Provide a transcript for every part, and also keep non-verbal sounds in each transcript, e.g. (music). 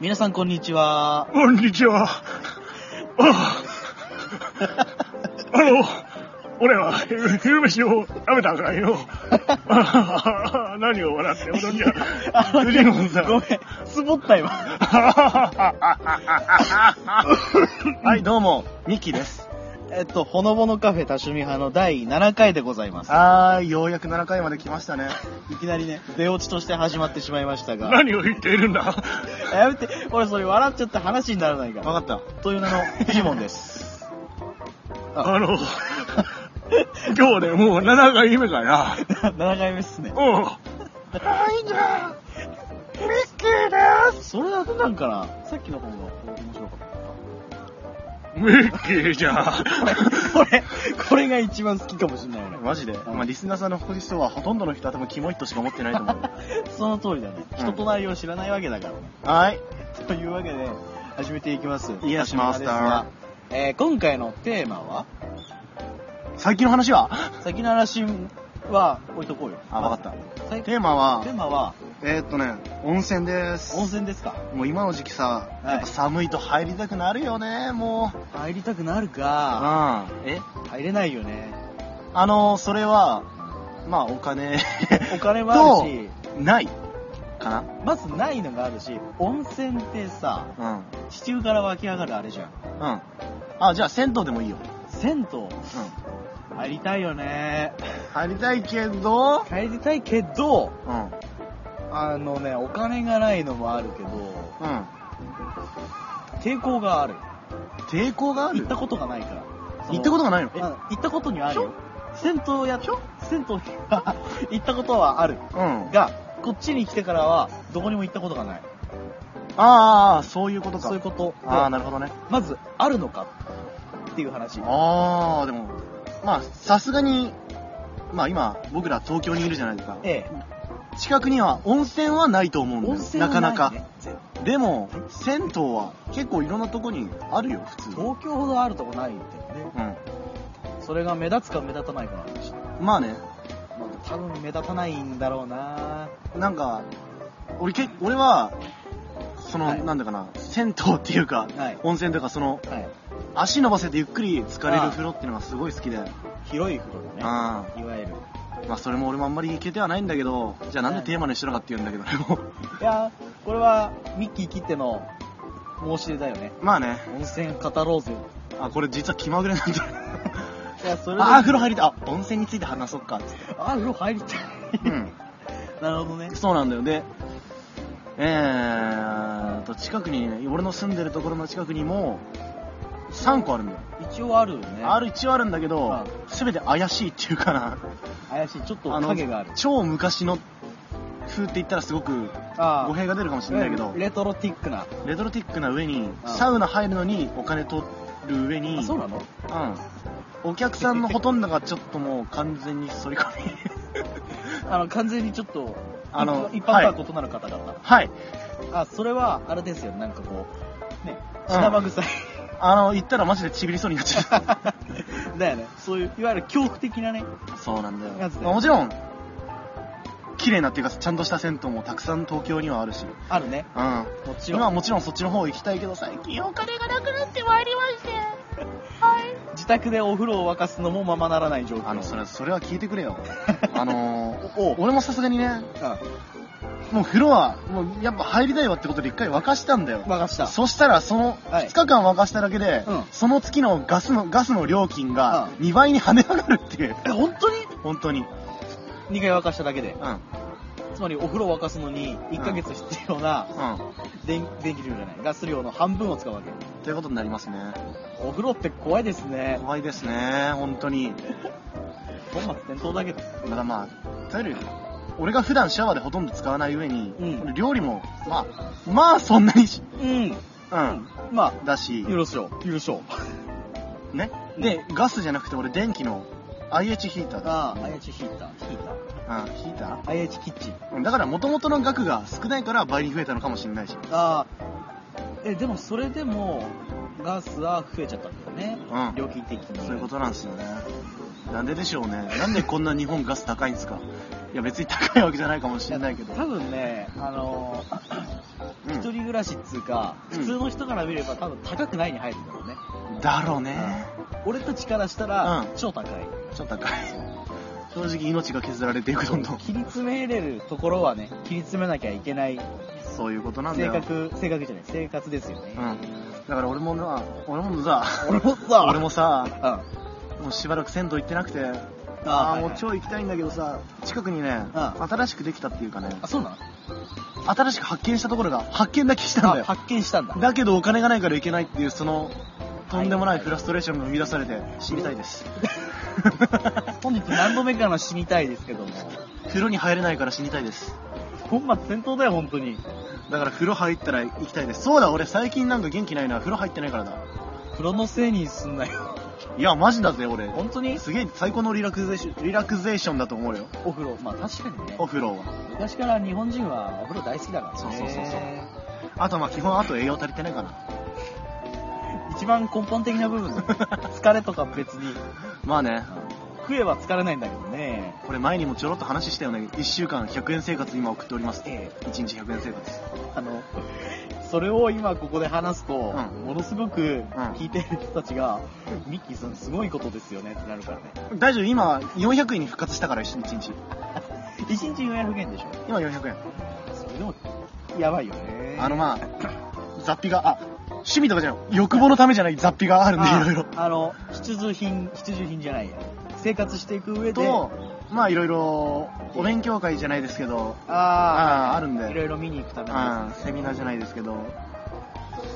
皆さんこんにちは。こんにちは。ああの、俺は昼飯を食べたからよ。あ何を笑っておるんじゃ。フジモンさん。ごめん、つぼった今。(laughs) はい、どうも、ミキです。えっと、ほのぼのカフェ多趣味派の第7回でございます。はーい、ようやく7回まで来ましたね。いきなりね、出落ちとして始まってしまいましたが。何を言っているんだ？(laughs) やめて、俺それ笑っちゃって話にならないから。わかった。という名のフジモンです。(laughs) あの、今日でもう7回目かな。(laughs) 7回目っすね。うん。はい、じゃあ、ミッキーです。それだとなんかな、さっきの方が面白かっミッキーじゃん。た。これ、これが一番好きかもしれない俺。マジで、まあ、リスナーさんの人はほとんどの人は多分キモいとしか思ってないと思う。その通りだね。人となりを知らないわけだからね。はい。というわけで、始めていきます。いやしますですがえー今回のテーマは？最近の話は？先の話は置いとこうよ。あ、わかった。最テーマは？テ、ーマは、えー、っとね、温泉です。温泉ですか？もう今の時期さ、はいやっぱ寒いと入りたくなるよね、もう。入りたくなるか、うん。え？入れないよね。あの、それは、まあお金、お金もあるし、ない。かな？まずないのがあるし、温泉ってさ、うん。地中から湧き上がるあれじゃん。うん。あ、じゃあ銭湯でもいいよ。銭湯、うん。入りたいよね。入りたいけど、入りたいけど、うん。あのね、お金がないのもあるけど、うん。抵抗がある。抵抗がある？行ったことがないから。行ったことがないの？え行ったことにはあるよ。銭湯や、銭湯には (laughs) 行ったことはある。うん。が、こっちに来てからは、どこにも行ったことがない。ああ、そういうことか。そういうことで。ああ、なるほどね。まず、あるのかっていう話。ああ、でも、まあ、さすがに、まあ今、僕ら東京にいるじゃないですか。え近くには温泉はないと思うんえ、だよ。温泉はなかなか。いねぜでも、銭湯は結構いろんなとこにあるよ、普通。東京ほどあるとこないんだよね。うそれが目立つか目立たないかなんでしょ。ん。まあね、まあ、多分目立たないんだろうななんか、俺け、俺は、その、はいなんだかな、銭湯っていうか、はい温泉とかその、はい。足伸ばせてゆっくり浸かれる風呂っていうのがすごい好きで。広い風呂だね。あいわゆる。まあそれも俺もあんまり行けてはないんだけど、じゃあなんでテーマにしてなかったって言うんだけどね、もう。いやー、これは、ミッキー切っての申し出だよね。まあね、温泉語ろうぜ。あ、これ実は気まぐれなんだよ。いや、それで。あー、風呂入りたい。あ、温泉について話そうか、つって。あ、風呂入りたい。うん。(laughs) なるほどね。そうなんだよ。で、えーと、近くにね、俺の住んでるところの近くにも、3個あるんだよ。一応あるよね。ある、一応あるんだけどは、すべて怪しいっていうかな。怪しい。ちょっと影がある。超昔の風って言ったらすごくあ語弊が出るかもしれないけど、レトロティックな。レトロティックな上に、あサウナ入るのにお金取る上に、あ、そうなの？うん。お客さんのほとんどがちょっともう完全に反り込み。(laughs) あの、完全にちょっと、あの一般とは異なる方々。はい。あ、それは、あれですよ。なんかこう、ね、うん品場臭い。あの、言ったらマジでちびりそうになっちゃう。(laughs) だよね。そういう、いわゆる恐怖的なね。そうなんだよ。やつだよまあもちろん、綺麗なっていうか、ちゃんとした銭湯もたくさん東京にはあるし。あるね。うん。もちろん。今はもちろんそっちの方行きたいけど、最近お金がなくなってまいりまして。はい。自宅でお風呂を沸かすのもままならない状況。あの、それ、それは聞いてくれよ。あのー、おお俺もさすがにね、あもう風呂は、もうやっぱ入りたいわってことで一回沸かしたんだよ。沸かした。そしたら、その、はい2日間沸かしただけで、うんその月のガスの、ガスの料金がう2倍に跳ね上がるっていう。え、本当に？本当に。?2 回沸かしただけで。うん。うん。つまりお風呂を沸かすのに1ヶ月必要な電電気量じゃない、ガス量の半分を使うわけ。ということになりますね。お風呂って怖いですね。怖いですね、本当に。(laughs) 本末転倒だけど。だからまあ、とりあえず、俺が普段シャワーでほとんど使わない上に、うん料理も、まあ、まあそんなにし、うん。うん、まだしあ、、許しよう。許しよう。ね。で、ガスじゃなくて俺電気の IH ヒーターだ。ああ、IH ヒーター、ヒータうん、ヒーター？IH キッチン。ーだから元々の額が少ないから倍に増えたのかもしれないし。ああ、え、でもそれでも、ガスは増えちゃったんだよね。うん料金的に。そういうことなんですよね。なんででしょうね。なんでこんな日本ガス高いんですか？いや別に高いわけじゃないかもしれないけど。多分ね、あのーうん一人暮暮らしっつうか、うん普通の人から見れば多分高くないに入るんだろうね。だろうね。俺たちからしたら、うん超高い。ちょっと高い。正直命が削られていく、どんどん。切り詰めれるところはね、切り詰めなきゃいけないそういうことなんだよ。性格、性格じゃない、生活ですよね。うん。だから俺もな、俺もさ、俺もさ、俺もさ、うん。あもうしばらく銭湯行ってなくて、あああ、もう超行きたいんだけどさ、近くにね、う新しくできたっていうかね、あ、そうなの？新しく発見したところが発見だけしたんだあ、よ。発見したんだ。だけどお金がないから行けないっていう、その、とんでもないフラストレーションが生み出されて、知りたいです。(laughs) 本日何度目かの死にたいですけども。風呂に入れないから死にたいです。本末転倒だよ、本当に。だから風呂入ったら行きたいです。そうだ、俺最近なんか元気ないのは風呂入ってないからだ。風呂のせいにすんなよ。いや、マジだぜ、俺。本当に？すげえ最高のリラクゼーション、リラクゼーションだと思うよ。お風呂。まあ確かにねお。風呂は。昔から日本人はお風呂大好きだからね。そうそうそうそうあとまあ基本あと栄養足りてないかな。一番根本的な部分 (laughs) 疲れとか別に。まあね、食えば疲れないんだけどね。これ前にもちょろっと話したよね。1週間100円生活今送っております。ええ1日100円生活。あの、それを今ここで話すと、うんものすごくん聞いてる人たちが、ミッキーさんすごいことですよねってなるからね。大丈夫、今400円に復活したから1日。(laughs) 1日400円でしょ？今400円。それでも、やばいよね。あのまあ、雑費が、あ、趣味とかじゃない、欲望のためじゃない雑費があるんで、いろいろ。あの、必需品、必需品じゃないや。生活していく上で、と、まあいろいろ、お勉強会じゃないですけど、ああーあるんでいろいろ見に行くためにあーセミナーじゃないですけど、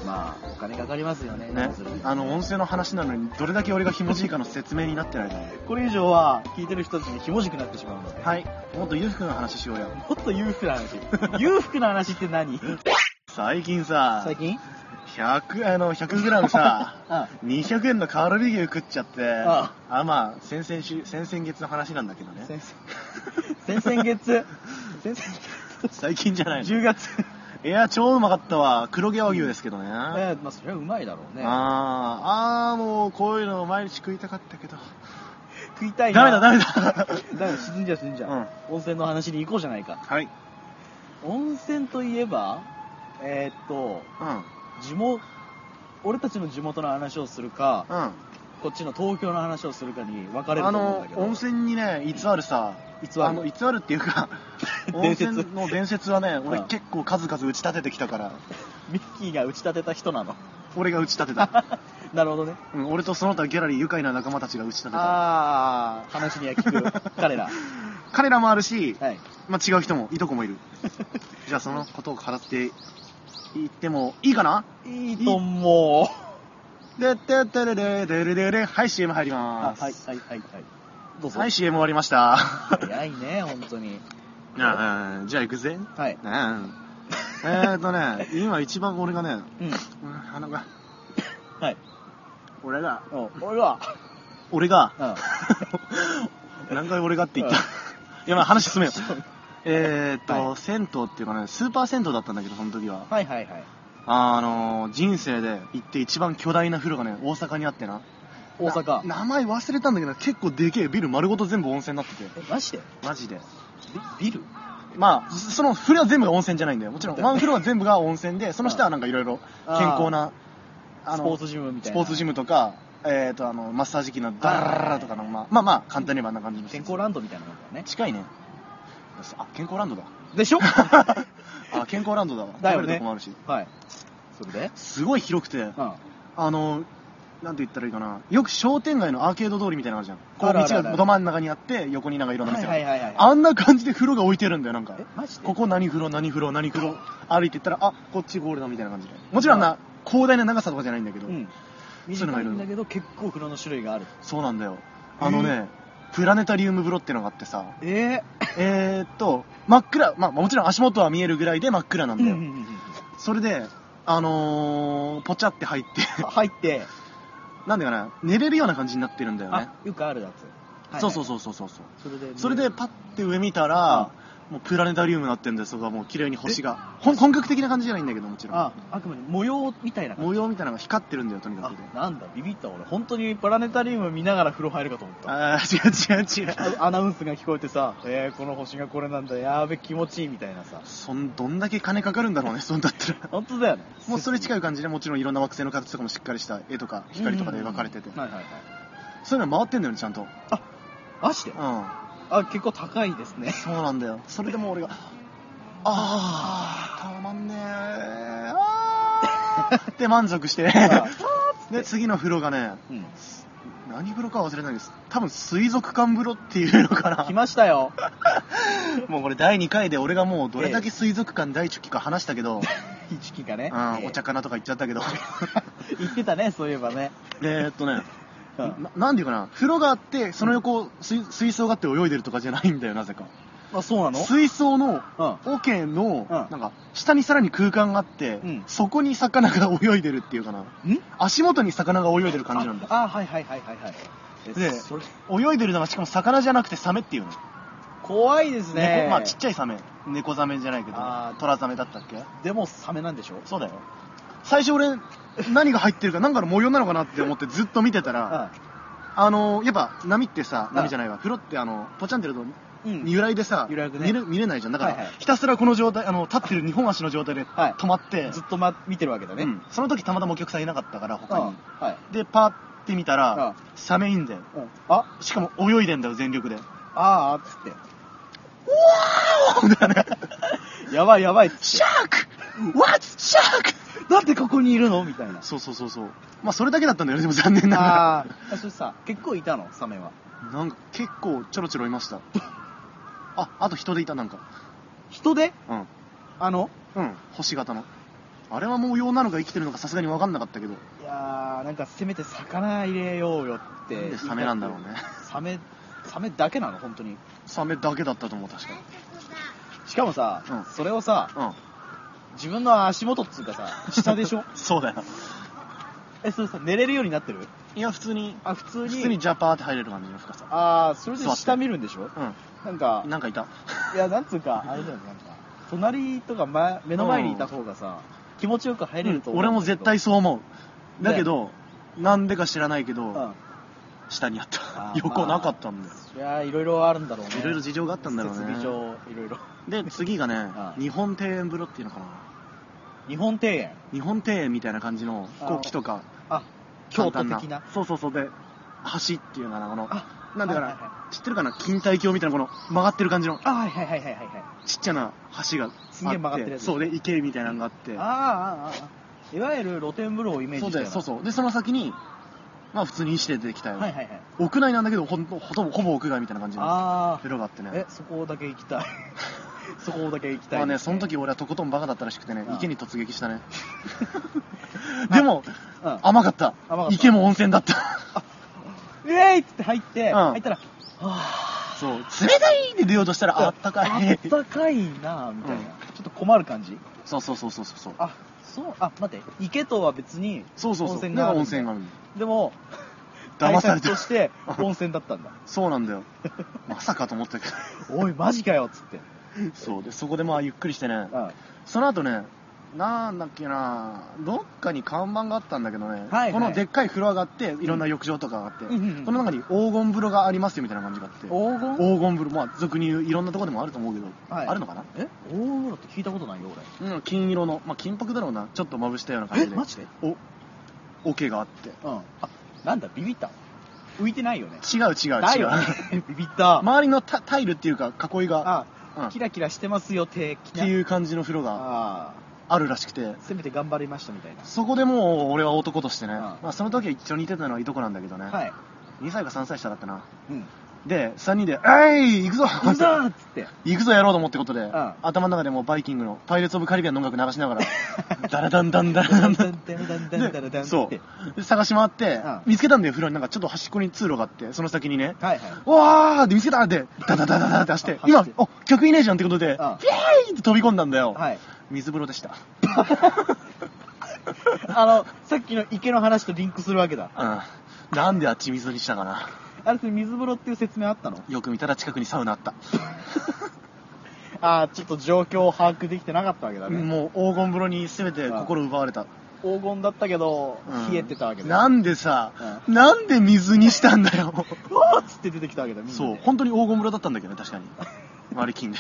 まあ、お金かかりますよね。ねあの、音声の話なのに、どれだけ俺がひもじいかの説明になってないから。これ以上は、聞いてる人たちにひもじくなってしまうので。はい。もっと裕福な話しようよ。(laughs) もっと裕福な話。(laughs) 裕福な話って何？最近さ、最近？100、あの、100グラムさ、(laughs) あ200円のカロリー牛食っちゃって、ああ、まあ、先々週、先々月の話なんだけどね。先々先々月、(laughs) 先々最近じゃない月、の。10月。いや、超うまかったわ。黒毛和牛ですけどね。えーまあ、それはうまいだろうね。あー、あー、もう、こういうの毎日食いたかったけど。食いたいな。ダメだ、ダメだ。ダメだ、沈んじゃう沈んじゃう、うん温泉の話に行こうじゃないか。はい。温泉といえば、えーっと、うん。地元、俺たちの地元の話をするか、うん。こっちの東京の話をするかに分かれるあのと思うんだけど。温泉にね偽るさ偽る？あの偽るっていうか (laughs) 温伝説泉の伝説はね俺うん結構数々打ち立ててきたからミッキーが打ち立てた人なの。俺が打ち立てた、(laughs) なるほどね。うん、俺とその他ギャラリー愉快な仲間たちが打ち立てたあー、話には聞く、(laughs) 彼ら。彼らもあるし、はい。まあ、違う人もいとこもいるじゃあそのことを語っていってもいいかな？いいと思う。でってってれれれれれれはい CM 入りあ、まはい、すはい、はい、はい。どうぞ。はい CM 終わりました早いね、本当に。うんじゃあ行くぜはい。うんえーっとね (laughs) 今一番俺がねうん。うん鼻がはい。俺がお俺は、俺が？うん。(laughs) 何回俺がって言った、うんいやまあ話進めよう (laughs) えーっと、はい。銭湯っていうかねスーパー銭湯だったんだけどその時は。はいはいはい。あの人生で行って一番巨大な風呂がね大阪にあってな。大阪。な名前忘れたんだけど結構でけえビル丸ごと全部温泉になってて。え、マジで？マジで。ビビル？まあその風呂は全部が温泉じゃないんだよ。もちろんワン風呂は全部が温泉でその下はなんかいろいろ健康なあスポーツジムみたいな。スポーツジムとかえーっとあのマッサージ機のダララララとかのまあまあまあ簡単に言えばあんな感じの健康ランドみたいなもんだね。近いねあ健康ランドだ。でしょ？(laughs) あ健康ランドだわ。だよね。食べるとこもあるし。はい。それで？すごい広くて。うん。あのなんて言ったらいいかな。よく商店街のアーケード通りみたいなのあるじゃん。こう道がど真ん中にあって横になんかいろんなはい店が。あんな感じで風呂が置いてるんだよなんか。え、マジで？ここ何風呂何風呂何風呂歩いてったらあこっちゴールだみたいな感じで。もちろんな広大な長さとかじゃないんだけど、うん。短いんだけど、結構風呂の種類がある。そうなんだよ。あのね、プラネタリウム風呂ってのがあってさ。ええー、っと真っ暗まあもちろん足元は見えるぐらいで真っ暗なんうんだよ、うんうんうん。それであのー、ポチャって入って。入って、なんだかな寝れるような感じになってるんだよね。あ、よくあるやつ。はいはい。そうそうそうそうそう。そうそれで、それでパッて上見たら、もうプラネタリウムになってんだよ、そこはもう綺麗に星が。本本格的な感じじゃないんだけど、もちろん。あ、あくまで模様みたいな。模様みたいなのが光ってるんだよ、とにかあくで。、なんだ、ビビった俺。本当にプラネタリウム見ながら風呂入るかと思った。あー、違う違う違う。あアナウンスが聞こえてさ、えー、この星がこれなんだ、やーべ、気持ちいいみたいなさ。そん、どんだけ金かかるんだろうね、(laughs) そんだったら。本当だよね。もうそれ近い感じで、もちろんいろんな惑星の形とかもしっかりした絵とか、光とかで描かれてて。はいはいはい。そういうの回ってんだよね、ちゃんと。マジで？うん。あ、結構高いですね。そうなんだよ。それでもう俺が、あー、たまんねー。(laughs) あーって満足して。(laughs) で、次の風呂がね、うん。何風呂か忘れないです。多分水族館風呂っていうのかな。来ましたよ。(laughs) もうこれ第2回で俺がもうどれだけ水族館大好きか話したけど、一期がね。うん、お茶かなとか言っちゃったけど。言ってたね、そういえばね。でえっとね、うんななんていうかな、風呂があって、その横、水水槽があって泳いでるとかじゃないんだよ、なぜか。あ、そうなの？水槽の、うん。桶の、うんなんか、下にさらに空間があって、うんそこに魚が泳いでるっていうかな。ん？足元に魚が泳いでる感じなんだ。あ、あはいはいはいはいはい。えでそれ、泳いでるのがしかも魚じゃなくてサメっていうの。怖いですね。猫まあちっちゃいサメ。猫ザメじゃないけどあー、トラザメだったっけ？でもサメなんでしょ？そうだよ。最初俺、何が入ってるか、なんかの模様なのかなって思ってずっと見てたら、ああのやっぱ波ってさ、うん波じゃないわ、風呂ってあの、ポチャンってやると、うん。由来でさ、揺らぐね見れ見れないじゃん。だから、はいはいひたすらこの状態、あの、立ってる2本足の状態ではい止まって、ずっと、ま、見てるわけだね。うんその時たまたまお客さんいなかったから、他に。うんはい。で、パーって見たら、うんサメいんだよ。うん。あ、しかも泳いでんだよ、全力で。あー、つって。みたいな。やばいやばい。シャーク !What's シャークなんでここにいるの?みたいな。そうそうそうそう。まあ、それだけだったんだよね、でも残念ながら。あー、それさ、結構いたの？サメは。なんか、結構ちょろちょろいました。あ、あと人でいた、なんか。人で?うん。あの?うん、星型の。あれは模様なのか生きてるのかさすがに分かんなかったけど。いやー、なんかせめて魚入れようよって。なんでサメなんだろうね。サメ、サメだけなの？本当に。サメだけだったと思う、確かに。しかもさ、うんそれをさ、うん。自分の足元っつうかさ、下でしょ？(laughs) そうだよ。え、それさ、寝れるようになってる？いや、普通に、あ、普通に？普通にジャパーって入れる感じの深さ。あー、それで座って下見るんでしょ？なんかうん。、なんかいた。いや、なんつうか、あれだよね、なんか、隣とか前目の前にいた方がさ、気持ちよく入れると思う、俺も絶対そう思う。だけねど、なんでか知らないけど、うん。下にあった横なかったんだよ。そりゃ、いろいろあるんだろうね。いろいろ事情があったんだろうね。設備上、いろいろ。で、次がね (laughs) あ、日本庭園風呂っていうのかな。日本庭園？日本庭園みたいな感じの、あこう木とか、あ、京都的な？そうそうそう。で、橋っていうのかな、この、あ、なんだかはいはいはら、知ってるかな？錦帯橋みたいなこの曲がってる感じの、あ、はいはいはいはいはいはい。ちっちゃな橋があって。すげえ曲がってるやつそうで、池みたいなのがあって。ああ、ああ、ああ。いわゆる露天風呂をイメージしたようなそうそうそう。で、その先に、まあ普通に石で出てきたよ。はいはいはい。屋内なんだけど、ほんと、ほとぼ、ほぼ屋外みたいな感じのあ風呂があってね。あ、え、そこだけ行きたい。(laughs) そこだけ行きたい、まあね、その時俺はとことんバカだったらしくてねあ、あ池に突撃したね。(laughs) でも、うん。甘かった。池も温泉だった。イエーイっつって入って、ん入ったら、はそう、冷たいって出ようとしたら、あったかあい。ったかいなみたいな、うんちょっと困る感じそうそうそうそうそう。あ、そう、あ、待って、池とは別に、そうそうそう。温泉があるんだ温泉があるでも、騙されて対策として温泉だったんだ。(laughs) そうなんだよ。まさかと思ったけど。(laughs) おい、マジかよっつって。そうで、そこでまあゆっくりしてね。うん。その後ね、なんだっけなどっかに看板があったんだけどね、はいはい。このでっかい風呂があって、いろんな浴場とかがあって、うんうんうん。この中に黄金風呂がありますよみたいな感じがあって、黄金？黄金風呂、まあ俗に言ういろんなとこでもあると思うけど、はい。あるのかな？え？黄金風呂って聞いたことないよ、うん、金色の、まあ金箔だろうな、ちょっとまぶしたような感じで、マジで？お、桶があって。うん。あ、なんだ、ビビった？浮いてないよね。違う違う違う。ね。(laughs) ビビった。周りのタタイルっていうか囲いが、あ、うん。キラキラしてますよ、的ってな。いう感じの風呂が。ああるらしくてあ、、せめて頑張りましたみたいな。そこでもう俺は男としてね、うんまあその時は一緒にいてたのはいとこなんだけどね、はい。2歳か3歳下だったな。うん。で、3人で、えい行くぞ行くぞーっつって。行くぞやろうと思ってことで、ん頭の中でもうバイキングのパイレーツ・オブ・カリビアンの音楽流しながら、(laughs) ダラダンダンダラダンダン。で、そう。で探し回って、うん見つけたんだよ、風呂に。なんかちょっと端っこに通路があって、その先にね、はいはい。うわーって見つけたって、ダダダダダって走って、今走って、お、客いねえじゃんってことで、んピエーイって飛び込んだんだよ。はい。水風呂でした。(laughs) あの、さっきの池の話とリンクするわけだ。うん。なんであっち水にしたかな。あれ、それ水風呂っていう説明あったの？よく見たら近くにサウナあった。(laughs) ああ、ちょっと状況を把握できてなかったわけだね。もう黄金風呂に全て心奪われた。黄金だったけど、うん冷えてたわけだ。なんでさ、なんで水にしたんだよ。(laughs) うわーっつって出てきたわけだ、そうで、本当に黄金風呂だったんだけどね、確かに。割り金で。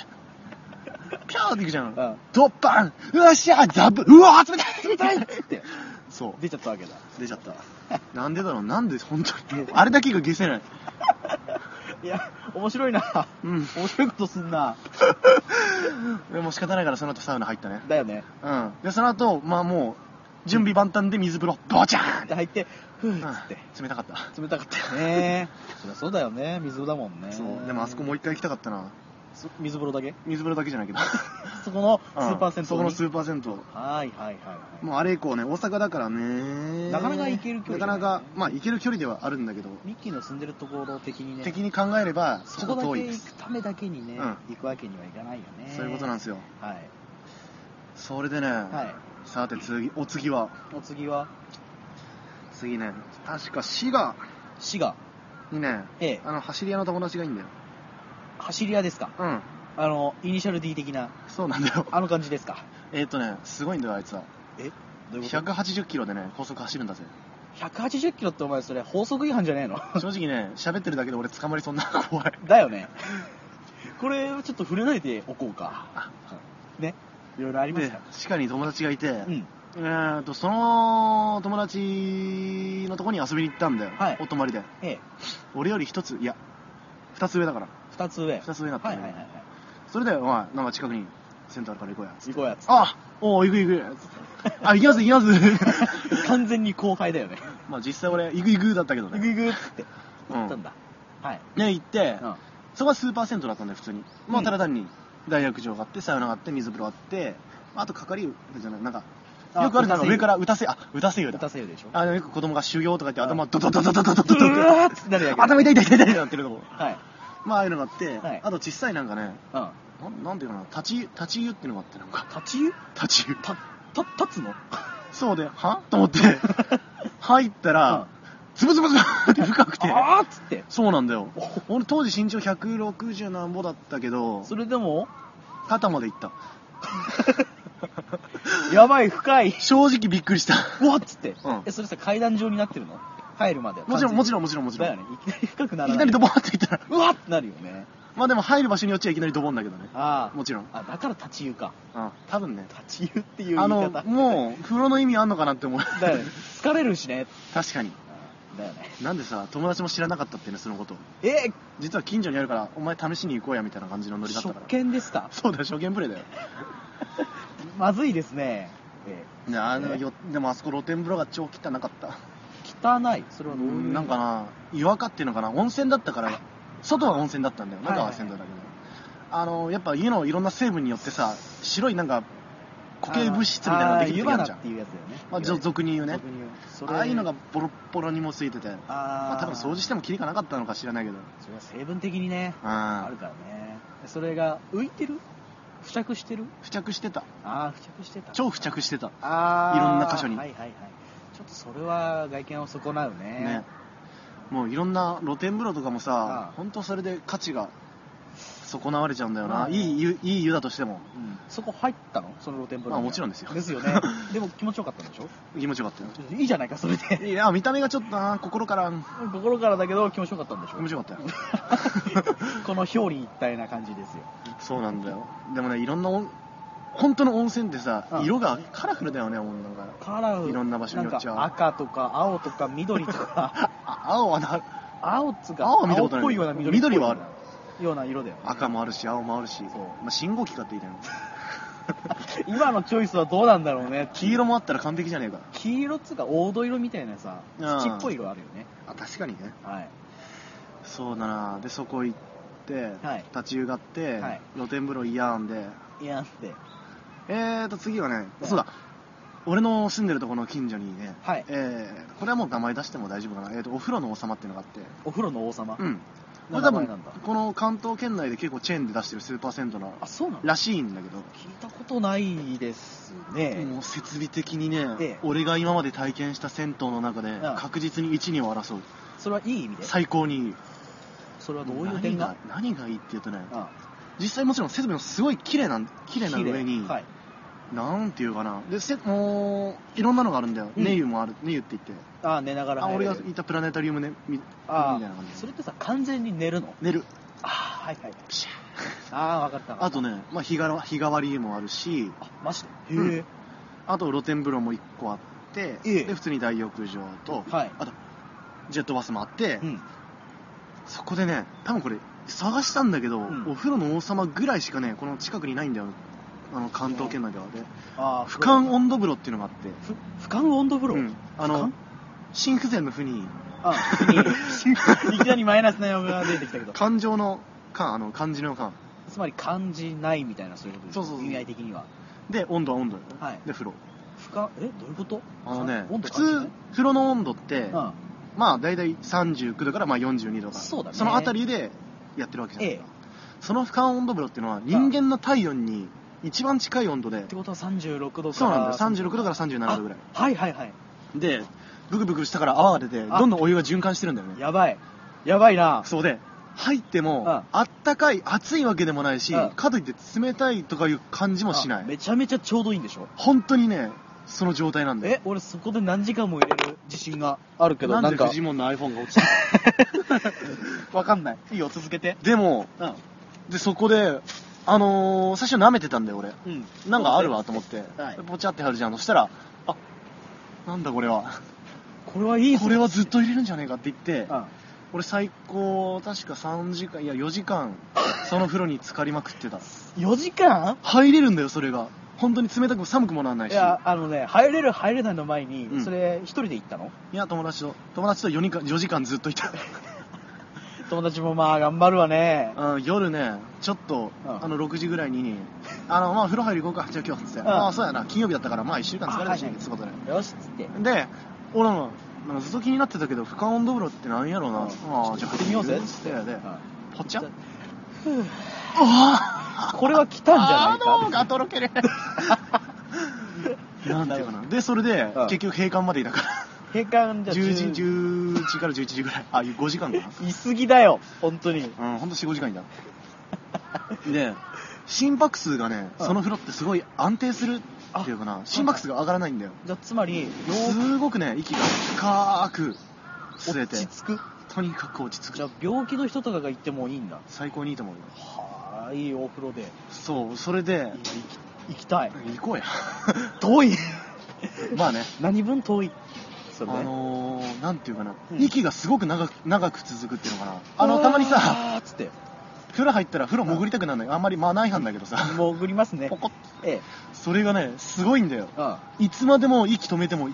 ピャーっていくじゃん。うんドッパンうわっしゃザブうわー冷たい冷たいってそう。出ちゃったわけだ。出ちゃった。(laughs) なんでだろう？なんで本当に？あれだけが消せない。(laughs) いや、面白いな。うん。面白いことすんな。(laughs) でも仕方ないからその後サウナ入ったね。だよね。うん。で、その後、まあもう、準備万端で水風呂、ボチャーンで、入って、ふーっつって。うん冷たかった。冷たかったよね。そりゃそうだよね。水だもんね。そう。でもあそこもう一回行きたかったな。そ水風呂だけ？水風呂だけじゃないけど。(laughs) そこのスーパー銭湯に？そこのスーパー銭湯。はいはいはいはい。もうあれ以降ね、大阪だからね。なかなか行ける距離なかなか、まあ行ける距離ではあるんだけど、ミッキーの住んでるところ的にね、的に考えれば、ちょっそことだけ遠いです。行くためだけにね、うん行くわけにはいかないよね。そういうことなんですよ。はい。それでね、はい。さて次、お次は、お次は、次ね、確か滋賀滋賀。にね、ええ。あの、走り屋の友達がいいんだよ。走り屋ですか？うん。あの、イニシャル D 的な、そうなんだよ。あの感じですか？えっとね、すごいんだよ、あいつは。え？どういうこと？180キロでね、高速走るんだぜ。180キロってお前それ法則違反じゃねえの？(laughs) 正直ね、喋ってるだけで俺捕まりそうな (laughs) 怖い。だよね。これちょっと触れないでおこうか。あね？いろいろありますでか？ら。、地下に友達がいて、うん。えーと、その友達のとこに遊びに行ったんだよ。はいお泊まりで。ええ。俺より一つ、いや、二つ上だから。二つ上。二つ上になったんだよはいはいはいはい。それで、お前、なんか近くにセンターあるから行こうや。行こうやつ。あおう行く行く。(laughs) あ、行きます行きます。(laughs) 完全に後輩だよね。まあ実際俺、行く行くだったけど行くね。行くっつって。うん行ったんだ。はい。ね、行って、うん。そこはスーパー銭湯だったんだよ、普通に。まあ、うんただ単に、大浴場があって、サウナがあって、水風呂あって、まああと係湯じゃない、なんか、あよくあるのが打たせ湯上から歌せ、あ、歌せ湯だ打た。せるでしょ。あの、よく子供が修行とか言ってうん頭ドドドドドドドドドドうわーっつってなるやつ。頭痛い痛い痛い痛いってなってるとこ。はい。まあ、ああいうのがあって、はいあと小さいなんかね、うん。なんなんていうかな、立ち湯、立ち湯っていうのがあって、なんか、立ち湯？立ち湯。た、た、立つの？そうで、は？と思って、(laughs) 入ったら、ズブズブズブって深くて、あーっつって。そうなんだよ。俺当時身長160何ぼだったけど、それでも、肩まで行った。(laughs) やばい、深い。正直びっくりした。うわっつって。うんえ、それさ、階段状になってるの？入るまでは。もちろん、もちろろん、もちろん、もちろん。だよね。いきなり深くならない。いきなりドボンって言ったら、うわっってなるよね。まあでも入る場所によっちゃいきなりドボンだけどね。あもちろん。あ。あ、だから立ち湯か。うん、多分ね。立ち湯っていう言いあ方。の、もう、風呂の意味あんのかなって思う。だよね。疲れるしね。確かに。だよね。なんでさ、友達も知らなかったってね、そのこと。え、実は近所にあるから、お前試しに行こうや、みたいな感じのノリだった初から。見ですか？そうだよ、初見プレイだよ。(laughs) まずいですね。えいやあのねよでもあそこ露天風呂が超汚かった。汚い。それはどういう？なんかな、岩かっていうのかな、温泉だったから、外は温泉だったんだよ。中は銭湯だけど。あの、やっぱ家のいろんな成分によってさ、白いなんか、固形物質みたいなのができる時あるじゃんって。いうやつだよね。まあ、ぞ俗に言うね俗。に言うそれああいうのがボロッボロにもついてて、あまあ、多分掃除してもキリがなかったのか知らないけど。それは成分的にね、ああるからね。それが浮いてる？付着してる？付着してた。ああ、付着してた。超付着してた。ああ。いろんな箇所にはいはいはい。ちょっとそれは外見を損なうね。ね。もういろんな露天風呂とかもあさあ、本当それで価値が損なわれちゃうんだよな。まあねいい湯、いい湯だとしても。うんそこ入ったの？その露天風呂には。まあもちろんですよですよね。(laughs) でも気持ちよかったんでしょ？気持ちよかったよ。いいじゃないか、それで。いや、見た目がちょっとな、心から心からだけど気持ちよかったんでしょ？気持ちよかったよ。(laughs) この表裏一体な感じですよ。そうなんだよ。でもね、いろんな温、本当の温泉ってさう、ん色がカラフルだよね、もうなんか。カラフル。いろんな場所によっちゃなんか赤とか青とか緑とか、あ (laughs) 青はな、青っつうか、青は見たことない青っぽいような緑っぽい緑はあるような色だよね。赤もあるし、青もあるし。そうまあ、信号機かって言いたいの。(laughs) 今のチョイスはどうなんだろうね。黄色もあったら完璧じゃねえか。黄色っつうか黄土色みたいなさ、うん土っぽい色あるよね。あ、確かにね。はい。そうだな。で、そこ行って、はい立ち湯があって、はい露天風呂嫌んで、いやって。えーと、次はね、そうだ。俺の住んでるところの近所にね、はいえー、これはもう名前出しても大丈夫かな。えーと、お風呂の王様っていうのがあって、お風呂の王様？うん。これ多分名前なんだ、この関東圏内で結構チェーンで出してるスーパー銭湯なあ、そうなの？らしいんだけど、聞いたことないですね。もう設備的にね、ええ俺が今まで体験した銭湯の中でん確実に1、2を争う。それはいい意味で？最高にいい。それはどういう点が？何が何がいいって言うとね、あ実際もちろん設備もすごい綺麗なん綺麗な上に、はい。なんていうかな。でせもういろんなのがあるんだよ、うん。ネイユもある。ネイユって言って。ああ、寝ながらあ俺る。がいたプラネタリウムねみみたいああな感、じそれってさ、完全に寝るの？寝る。ああ、はいはい。ピシャああ、わかった。あとね、まあ、日がわ日替わりもあるし。あ、マジで？うん。へえ。あと露天風呂も1個あって、ええ。で普通に大浴場と、はい。あとジェットバスもあって、うん。そこでね多分これ探したんだけど、ん。お風呂の王様ぐらいしかねこの近くにないんだよあの関東圏内ではでああ、俯瞰温度風呂っていうのがあって、ふ俯瞰温度風呂、うん。あの心不全の負に。あ、に。(laughs) いきなりマイナスな用語が出てきたけど。感情の感あの漢字の感つまり感じないみたいなそういうことですそうそうそう。意味合い的には。で温度は温度。よはい。で風呂。俯瞰、え？どういうこと？あのね普温度感じない？通風呂の温度って、うん。まあ大体39度からまあ42度か。そうだね。のあたりでやってるわけじゃないえですか、その俯瞰温度風呂っていうのは人間の体温に一番近い温度でってことは36度。そうなんだよ36度から37度ぐらいあはいはいはい。でブクブク下から泡が出てあどんどんお湯が循環してるんだよねやばい。やばいな。そうで入ってもああったかい暑いわけでもないしあかといって冷たいとかいう感じもしないあめちゃめちゃちょうどいいんでしょ？本当にねその状態なんだよえ、俺そこで何時間も入れる自信があるけど、なんかなんでフ。ジモンの iPhone が落ちた (laughs) わかんない。いいよ、続けて。でもうん。でそこであのー最初舐めてたんだよ俺。うん。なんかあるわと思って、はい。ポチャって貼るじゃん。そしたらあなんだこれは。これはいいぞ。これはずっと入れるんじゃねえかって言ってうん。俺最高確か3時間いや4時間その風呂に浸かりまくってた。4時間？入れるんだよそれが。本当に冷たくも寒くもならないし。いや、あのね、入れる入れないの前に、うん。それ一人で行ったの？いや友達と。友達と 4, 日4時間ずっといた (laughs) 友達もまあ頑張るわね。うん夜ねちょっと、うん。あの6時ぐらいにあのまあ風呂入り行こうか。じゃあ今日っつって、ん。ああそうやな。金曜日だったからまあ1週間疲れたしあはいはい。ってことで。よしっつって。で俺もなんかずっと気になってたけど俯瞰温度風呂って何やろうな、うん。ああじゃあ行ってみようぜ。っっつってでポチャ。ふうあこれは来たんじゃないか。あのがとろける。(laughs) なんていうかな。でそれで、うん。結局閉館までいたから閉館じゃ10時10時。から11時ぐらい。あ5時間かな。いすぎだよ、本当に。うんほんと45時間いた。(laughs) で心拍数がねうん。その風呂ってすごい安定するっていうかな。心拍数が上がらないんだよ。じゃあつまり、よすごくね息が深く吸え落ちて着く？とにかく落ち着じゃあく病気の人とかが行ってもいいんだ。最高にいいと思うよ。はあ、いいお風呂で。いやそうそれで。行き行きたい。行こうや。遠い。(laughs) まあね。何分遠い？そあ。のー、なんていうかな、うん。息がすごく長く長く続くっていうのかな。あのたまにさつって。風呂入ったら風呂潜りたくなるのよ。あんまりマナー違反だけどさ。潜りますね。ポ。コッ。えそれがねすごいんだよ。いつまでも息止めても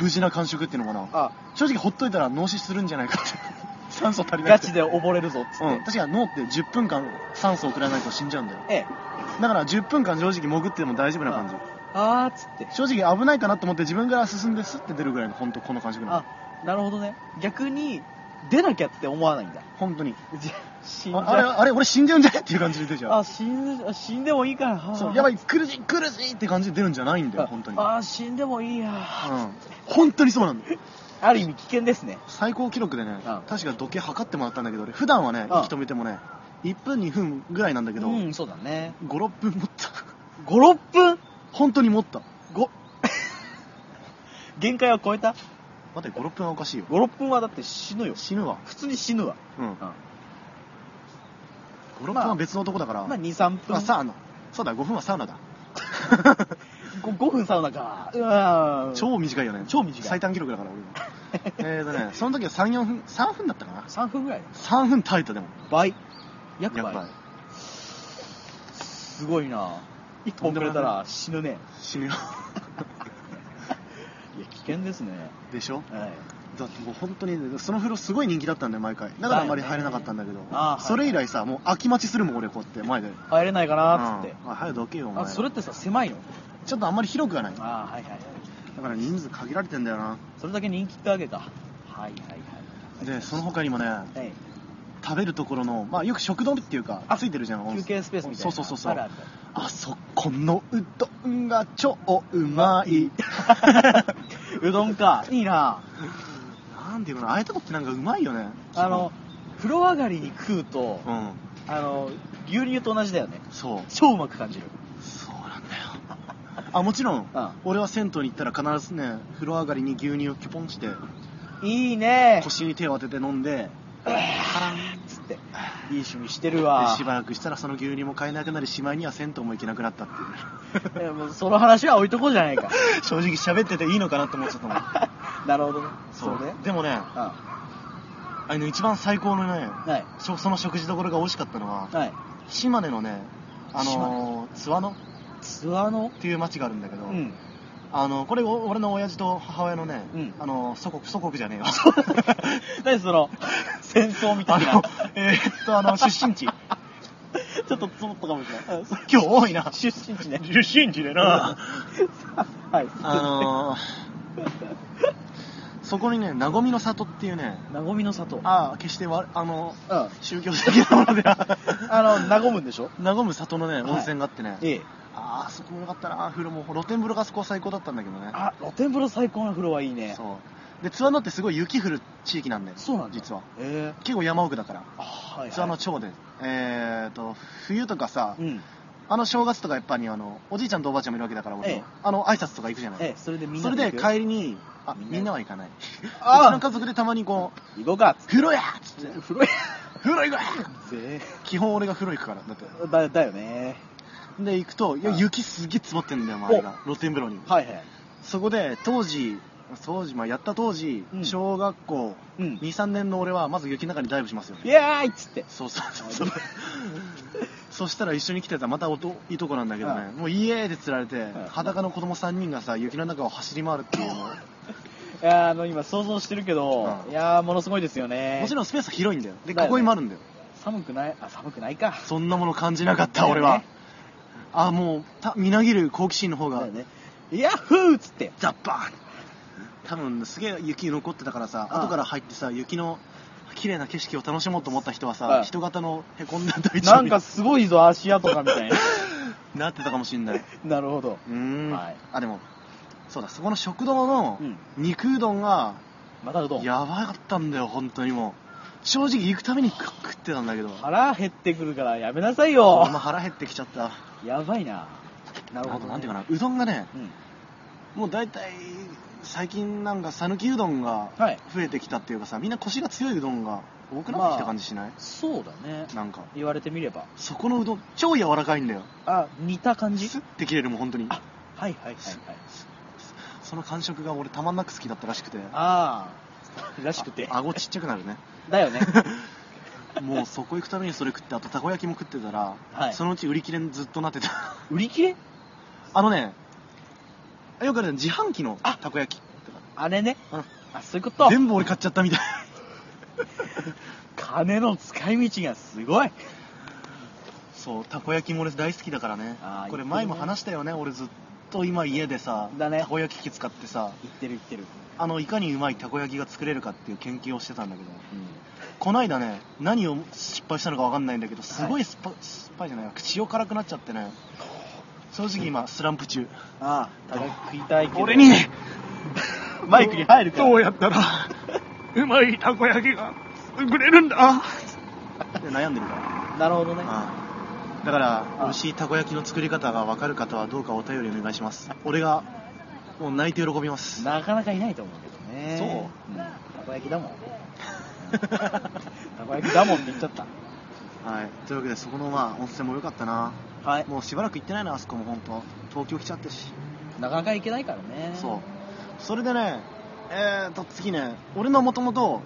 無事な感触っていうのかな。あ。正直ほっといたら脳死するんじゃないかって。(laughs) 酸素足りなくて。ガチで溺れるぞっつって。うん、確かに脳って10分間酸素を送らないと死んじゃうんだよ。ええ。だから10分間正直潜っても大丈夫な感じあーっつって。正直危ないかなと思って自分から進んでスッて出るぐらいの本当この感触なのあ、なるほどね。逆に、出なきゃって思わないんだ。本当にじゃ死んじゃうああれあれ俺死んじゃうんじゃねっていう感じで出るじゃんあ、死んで、死んでもいいから。そうやばい。い苦しい苦しいって感じで出るんじゃないんだよ本当にあ、死んでもいいや。うん本当にそうなんだよある意味危険ですね。最高記録でねうん確か時計測ってもらったんだけど俺普段はねうん息止めてもね1分2分ぐらいなんだけどうん、そうだね。56分持った5、6分？本当に持った。ご。限界は超えた？待って56分はおかしいよ ?5、6分はだって死ぬよ。死ぬわ。普通に死ぬわ。うん。うん。56分は別の男だから。まあ、2、3分。あサウナ。そうだ5分はサウナだ。(laughs) 5, 5分サウナか。うわー。超短いよね。超短い。最短記録だから俺は。(laughs) えーとねその時は34分3分だったかな。3分ぐらい。3分耐えたでも。倍。約倍。やっぱすごいな一本くれたら死ぬね。死ぬよ (laughs) いや、危険ですね。でしょ？はい。だってもう本当にその風呂すごい人気だったんだよ毎回だからあんまり入れなかったんだけど、あーそれ以来さもう空き待ちするもん俺こうやって前で入れないかなっつって。うんあ早くどけよお前あ、それってさ、狭いの？ちょっとあんまり広くはないだあはいはいはい。から人数限られてんだよなそれだけ人気ってわけか。はいはいはい。でその他にもねはい。食べるところのまあよく食堂っていうかあついてるじゃん休憩スペースみたいな。そうそうそうそうあそこのうどんが超うまい (laughs) うどんか。いいななんていうかなああいうとこってなんかうまいよねあの、風呂上がりに食うと、うんあの、牛乳と同じだよね。そう。超うまく感じる。そうなんだよ。あ、もちろん、うん俺は銭湯に行ったら必ずね、風呂上がりに牛乳をキュポンして、いいね腰に手を当てて飲んで、つって。いい趣味してるでわ。しばらくしたらその牛乳も買えなくなり、しまいには銭湯も行けなくなったっていう。(laughs) もうその話は置いとこうじゃないか。(laughs) 正直喋ってていいのかなって思っちゃったもん。(laughs) なるほどね。そうででもね、ああの一番最高のね、はい。その食事どころが美味しかったのは、はい。島根のね、あのー、津和野っツアーのていう町があるんだけど、うん。あの、これお俺の親父と母親のね、うんあの、祖国、祖国じゃねえよ。(laughs) 何その、戦争みたいな。えーっと、あの、出身地。(laughs) ちょっとつもったかもしれない。今日多いな。出身地ね。出身地でな。(laughs) はい。あのー、そこにね、なごみの里っていうね、なごみの里。ああ、決してわ、あの、うん。宗教的なものでは、あの、なごむんでしょ？なごむ里のね、はい温泉があってね、ええ。ああ、そこもよかったな、風呂も、露天風呂がそこは最高だったんだけどね。あ、露天風呂最高な風呂はいいね。そう。で、津和野ってすごい雪降る地域なんだよ。そうなんだ実は。ええ。結構山奥だから。あ、はい、はい。津和野町で。えーと、冬とかさ、うん。あの正月とかやっぱりあの、おじいちゃんとおばあちゃんもいるわけだから、俺えあの、挨拶とか行くじゃない。ええ、それでみんそれでなで帰りに、あ、みんなは行かない。うああちの家族でたまにこう、行こうかっ。風呂やっつって、風呂や。風呂行くわぜ基本俺が風呂行くから、だって。だ、だよね。で、行くと、いや、はい雪すげえ積もってんだよ、周りが。露天風呂に。はいはい。そこで、当時、当時、まあ、やった当時、うん小学校うん2、。3年の俺は、まず雪の中にダイブしますよイね。エーイっつって。そうそうそうそう。そしたら一緒に来てた、またおといいとこなんだけどね、もうイエーって釣られて、裸の子供3人がさ、雪の中を走り回るっていうの。(laughs) いやーあの、今想像してるけど、うんいやーものすごいですよね。もちろんスペース広いんだよ。で、囲いもあるんだよ。寒くないあ、寒くないか。そんなもの感じなかった、俺は。あ、もう、たみなぎる好奇心の方がね。ヤッフーっつって。ザッバーン多分すげえ雪残ってたからさ、ああ後から入ってさ、雪の綺麗な景色を楽しもうと思った人はさ、はい人型のへこんだ大地なんかすごいぞ、足跡かみたいな。(laughs) なってたかもしんない。(laughs) なるほど。うーん。はいあ、でも、そうだ、そこの食堂のうん肉うどんが、またうどん。やばかったんだよ、本当にもう。正直行くたびに食食ってたんだけど。腹減ってくるからやめなさい俺よも。腹減ってきちゃった。やばいな。なるほど、あとなんていうかな、うどんがね、うん。もう大体、最近なんか讃岐うどんがはい。増えてきたっていうかさ、みんな腰が強いうどんが多くなってきた感じしない、そうだね。なんか。言われてみれば。そこのうどん、超柔らかいんだよ。あ、似た感じ？スッて切れるもん、本当に。あはいはいはいはい。その感触が俺たまんなく好きだったらしくて。ああ。(laughs) らしくて。あ顎ちっちゃくなるね。だよね。(laughs) もうそこ行くためにそれ食って、あとたこ焼きも食ってたら、はいそのうち売り切れずっとなってた。売り切れ？あのね、よくある自販機のたこ焼きとあれね。か。あ、そういうこうんと。全部俺買っちゃったみたい。金の使い道がすごい。そう、たこ焼きも俺大好きだからねあー。これ前も話したよね、俺ずっと今家でさ、だねたこ焼き器使ってさ、言ってる言ってる。あの、いかにうまいたこ焼きが作れるかっていう研究をしてたんだけど、うん。こないだね、何を失敗したのかわかんないんだけど、すごい酸っぱ、酸っぱいじゃない？わ、塩辛くなっちゃってね、正直今、スランプ中。ああ、たこ食いたいけど。俺にね、(laughs) マイクに入るから。どうやったら、うまいたこ焼きが作れるんだ。って悩んでるから。なるほどね。ああだから、あ美味しいたこ焼きの作り方がわかる方はどうかお便りお願いします。俺が、もう泣いて喜びます。なかなかいないと思うけどね。。そううん。たこ焼きだもん。(laughs) たこ焼きだもんって言っちゃった。はい。というわけで、そこのまあ、温泉も良かったな。はい。もうしばらく行ってないな、あそこも本当東京来ちゃってし。なかなか行けないからね。そう。それでね、えーと、次ね、俺のもともと、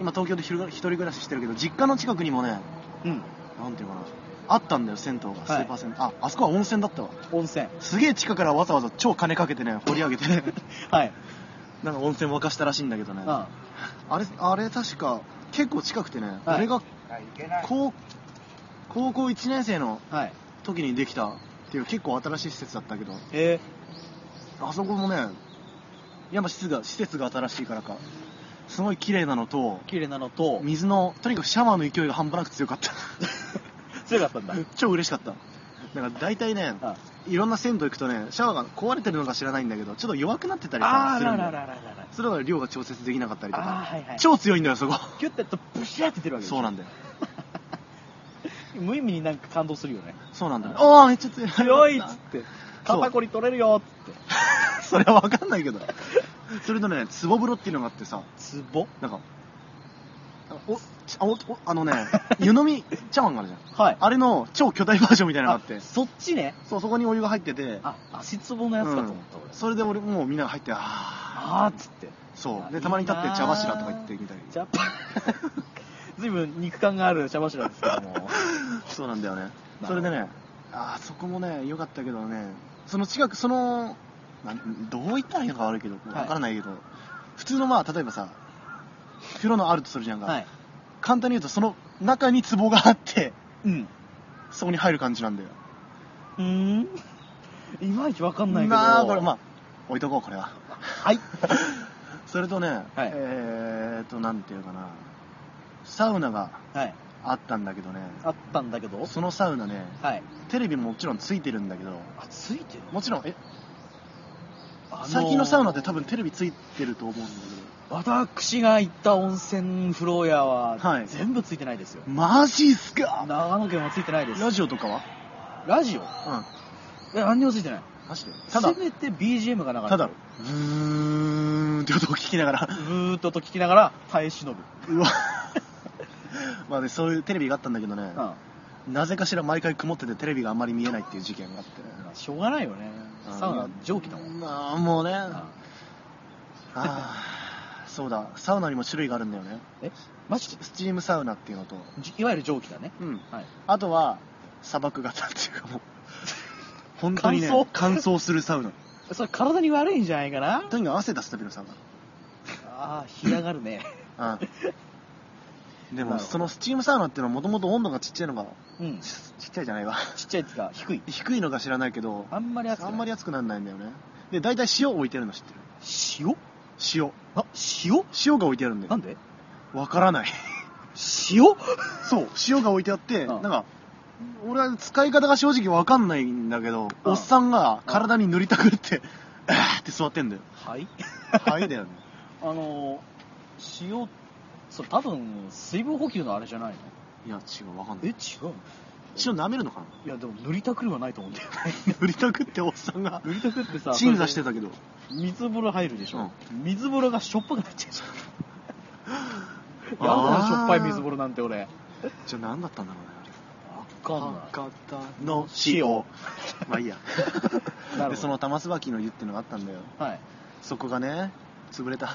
今東京で一人暮らししてるけど、実家の近くにもね、うん。なんていうかな、あったんだよ、銭湯が。スーパー銭湯。あ、あそこは温泉だったわ。温泉。すげえ地下からわざわざ超金かけてね、掘り上げてね、(laughs) はい。なんか温泉沸かしたらしいんだけどね。ああれ、あれ確か、結構近くてね、はい俺が高、高校1年生のはい。時にできたっていう結構新しい施設だったけど、えあそこもね、やっぱ施設が、施設が新しいからか、すごい綺麗なのとー、、綺麗なのと、水の、とにかくシャワーの勢いが半端なく強かった。(laughs) 強かったんだ。超嬉しかった。だから大体ね、あいろんな銭湯行くとね、シャワーが壊れてるのか知らないんだけど、ちょっと弱くなってたりするんだ。それは量が調節できなかったりとか、はいはい。超強いんだよ、そこ。キュッてやっとブシャって出るわけそうなんだよ。無意味になんか感動するよね。そうなんだね。ああ、めっちゃ強い。強いっつって。肩こり取れるよっつって。(laughs) それはわかんないけど。それとね、壺風呂っていうのがあってさ、ツボ？なんか、あお、おおあのね、(laughs) 湯飲み茶碗があるじゃん。はい。あれの超巨大バージョンみたいなのがあって、そっちね。そう、そこにお湯が入ってて、あ、足つぼのやつかと思った俺。それで俺もうみんなが入って、ああーっつって。ーそう。で、たまに立って茶柱とか言ってみたり。じゃ、ずいぶん肉感がある茶柱ですけども。(laughs) そうなんだよね。なそれでね、あーそこもね、良かったけどね、その近く、その、どう言ったらいいのか悪いけど、はいわからないけど、普通のまあ、例えばさ、風呂のあるとするじゃんか。はい。簡単に言うと、その中に壺があって、うん。そこに入る感じなんだよ。うーん？いまいちわかんないけど。まあ、これ、まあ、置いとこう、これは。はい。(laughs) それとね、はいえーと、なんていうかな、サウナがはい。あったんだけどね、あったんだけど？そのサウナね、はい。テレビももちろんついてるんだけど、あ、ついてる？もちろん、え、あ最近のサウナって多分テレビついてると思うんだ私が行った温泉風呂屋は、はい全部ついてないですよマジっすか？長野県はついてないです。ラジオとかは？ラジオ？うん。いや、何にもついてない。マジで？ただせ、めて BGM が流れてるただ、ブーンって音を聞きながら、ブーっと音聞きながら耐え忍ぶ。うわ。(laughs) まあね、そういうテレビがあったんだけどね、うん。なぜかしら毎回曇っててテレビがあんまり見えないっていう事件があって。しょうがないよね。サウナ蒸気だもん。まあ、もうね、あああ、そうだ、サウナにも種類があるんだよね。え？マジ？でスチームサウナっていうのと、じいわゆる蒸気だね。うん。はい。あとは、砂漠型っていうかもう、(laughs) 本当にね、乾燥？乾燥するサウナ。(laughs) それ体に悪いんじゃないかな？とにかく汗出すためのサウああ、干上がるね。ナ。うん。でも、なるほどそのスチームサウナっていうのはもともと温度がちっちゃいのが、うん。ちちっちゃいじゃないわ。ちっちゃいやつが低い。(laughs) 低いのか知らないけど、あんまり熱くない。あんまり熱くならないんだよね。で、大体塩置いてるの知ってる？塩？塩。あ、塩？塩が置いてあるんだよ。なんで？わからない。塩？(laughs) そう、塩が置いてあって、うんなんか、俺は使い方が正直わかんないんだけど、うんおっさんが体に塗りたくって、(laughs) あーって座ってんだよ。はい？(laughs) はいだよね。あのー、塩、それ多分、水分補給のあれじゃないの？いや、違う、わかんなえ、い。違う塩舐めるのかな？いや、でも塗りたくるはないと思うんだよね。(laughs) 塗りたくっておっさんが、塗りたくってさ、鎮座してたけど。水風呂入るでしょ、水風呂がしょっぱくなっちゃうじゃん。やだな、しょっぱい水風呂なんて俺。じゃあ何だったんだろうね、わかんない。博多の塩。まあいいや。(laughs) で、その玉椿の湯っていうのがあったんだよ。はい。そこがね、潰れた。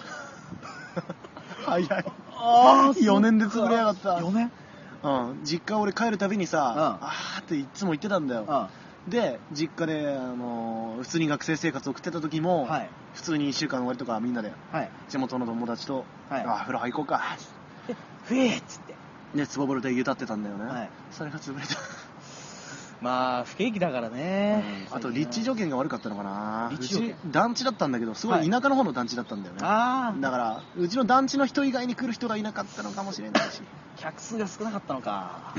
早い。(laughs) あ4年で潰れやがった4年？うん、実家俺帰るたびにさ、うんあーっていつも言ってたんだよ。あで、実家で、あのー普通に学生生活を送ってた時も、はい。普通に1週間終わりとかみんなで、はい。地元の友達と、はいあー風呂入行こうか。ふ (laughs) えーっつって。ね、つぼ風呂で湯立ってたんだよね。はいそれが潰れた。まあ、不景気だからね。あと、立地条件が悪かったのかな。立地団地だったんだけど、すごい田舎の方の団地だったんだよね。ああ。だから、うちの団地の人以外に来る人がいなかったのかもしれないし。客数が少なかったのか。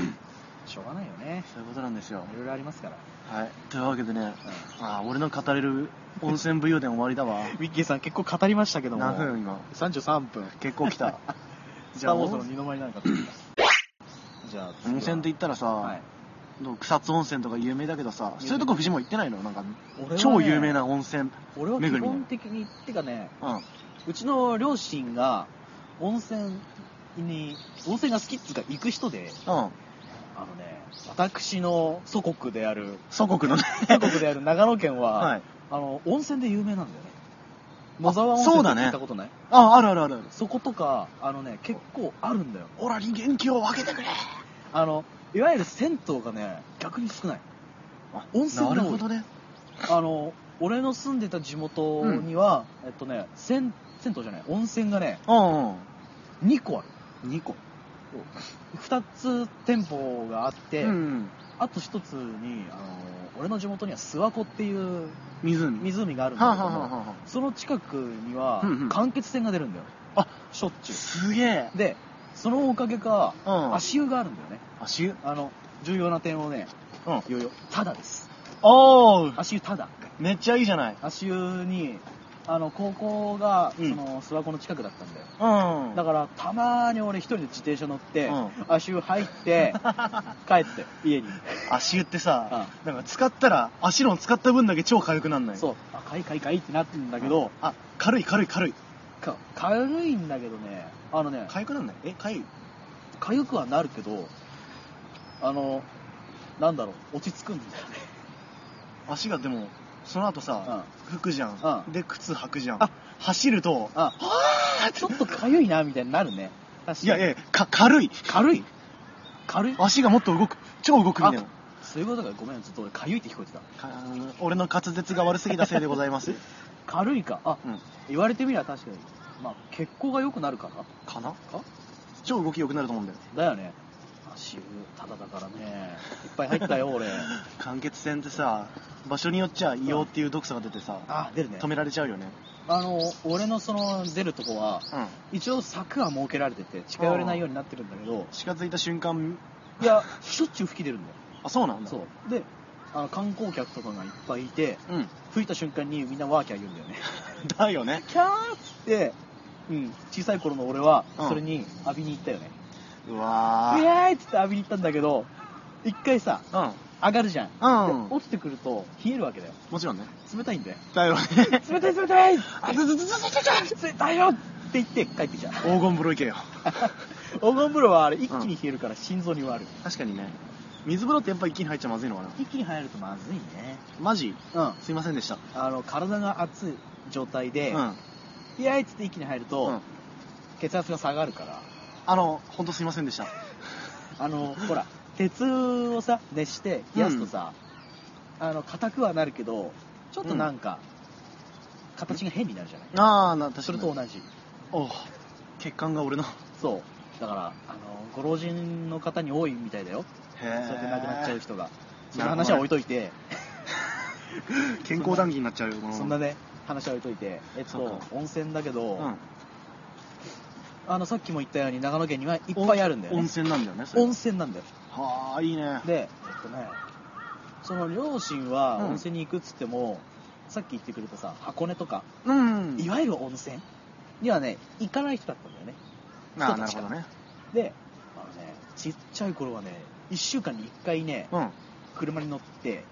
しょうがないよね。そういうことなんですよ。いろいろありますから。はい。というわけでね、あー俺の語れる温泉武勇伝終わりだわ。(laughs) ウィッキーさん結構語りましたけども。何分今？33分。結構来た。(laughs) スター・ウォーズの二の舞なんか。(laughs) じゃあ、温泉って言ったらさ、はい。草津温泉とか有名だけどさ、そういうとこ藤も行ってないの？なんか、俺はね超有名な温泉。俺は基巡り本的に、ってかね、うん。うちの両親が温泉に、温泉が好きっつうか行く人で、うん。あのね、私の祖国である、祖国のね。祖国である長野県は、はい。あの、温泉で有名なんだよね。野沢温そうだね泉ったことない？あ、あるあるあるある。そことか、あのね、結構あるんだよ。オラに元気を分けてくれあの、いわゆる銭湯がね、逆に少ない。あ温泉が多ないるほどね。あの、俺の住んでた地元には、えっとね、銭、銭湯じゃない、温泉がね、うんうん。2個ある。2個。2つ店舗があって、うん。あと1つに、あの、俺の地元には諏訪湖っていう湖。湖があるんはあ、だけども、その近くにはうんうん、間欠泉が出るんだよ。あしょっちゅあ、すげえう。。で、そのおかげか、うん。足湯があるんだよね。足湯？あの、重要な点をね、うん。言うよ。ただです。おー足湯ただ。めっちゃいいじゃない。足湯に、あの、高校が、うんその、諏訪湖の近くだったんだよ。うん。だから、たまに俺一人で自転車乗って、うん足湯入って、(laughs) 帰って、家に。足湯ってさ、なんか使ったら、足の使った分だけ超軽くなんない？そう、あ、かいかいかいってなってるんだけど、あ、軽い軽い軽い。か軽いんだけどね、あのね、軽くなんない？え、軽い？かゆくはなるけど、あの、なんだろう、落ち着くんだよね。(laughs) 足がでも、その後さ、拭くじゃん。うんで、靴履くじゃんあ。走ると、あ、ちょっとかゆいな、みたいになるね。いやいや、か、軽い。軽い？軽い？足がもっと動く。超動くみたいな。そういうことか、ごめん、ちょっと俺かゆいって聞こえてた。か俺の滑舌が悪すぎたせいでございます。(laughs) 軽いか。あ、うん。言われてみれば確かに。まあ、血行が良くなるかな？かな？か？超動き良くなると思うんだよ。だよね。足湯、ただだからね。いっぱい入ったよ、(laughs) 俺。間欠泉ってさ、場所によっちゃ硫黄っていう毒素が出てさ、あ、出るね止。められちゃうよね。あの、俺のその出るとこは、うん。一応柵は設けられてて、近寄れないようになってるんだけど、近づいた瞬間、いや、しょっちゅう吹き出るんだよ。(laughs) あ、そうなんだ。そう。で、あの観光客とかがいっぱいいて、うん。吹いた瞬間にみんなワーキャー言うんだよね。(laughs) だよね。キャーっつって、うん、小さい頃の俺は、うんそれに浴びに行ったよね。うわー。イエーイっつって浴びに行ったんだけど、一回さ、うん。上がるじゃん。うんで落ちてくると、冷えるわけだよ。もちろんね。冷たいんだよ。だよね。(laughs) 冷たい冷たいあずずずずずずず冷たいよって言って帰ってきちゃう。黄金風呂行けよ。(laughs) 黄金風呂はあれ一気に冷えるから心臓に悪い。確かにね。水風呂ってやっぱ一気に入っちゃまずいのかな。一気に入るとまずいね。マジ？うん。すいませんでした。あの、体が熱い状態で、うん。イエーイっつって一気に入ると、うん血圧が下がるから、あの、ほんとすいませんでした。(laughs) あの、ほら、鉄をさ、熱して冷やすとさ、あの、硬くはなるけど、ちょっとなんか、形が変になるじゃない？あー、な、確かに。それと同じ。おう血管が俺の。そう。だから、あの、ご老人の方に多いみたいだよ。へそうやって亡くなっちゃう人が。その話は置いといて、(laughs) 健康談義になっちゃうよ、そんなね、話は置いといて、えっと温泉だけど、うん。あの、さっきも言ったように長野県にはいっぱいあるんだよ温ね。泉なんだよね、温泉なんだよ。はあ、いいね。で、えっとね、その両親はうん温泉に行くっつっても、さっき言ってくれたさ、箱根とか、うん。いわゆる温泉にはね、行かない人だったんだよね。あー人たちがなるほどね。で、あのね、ちっちゃい頃はね、1週間に1回ね、うん。車に乗って。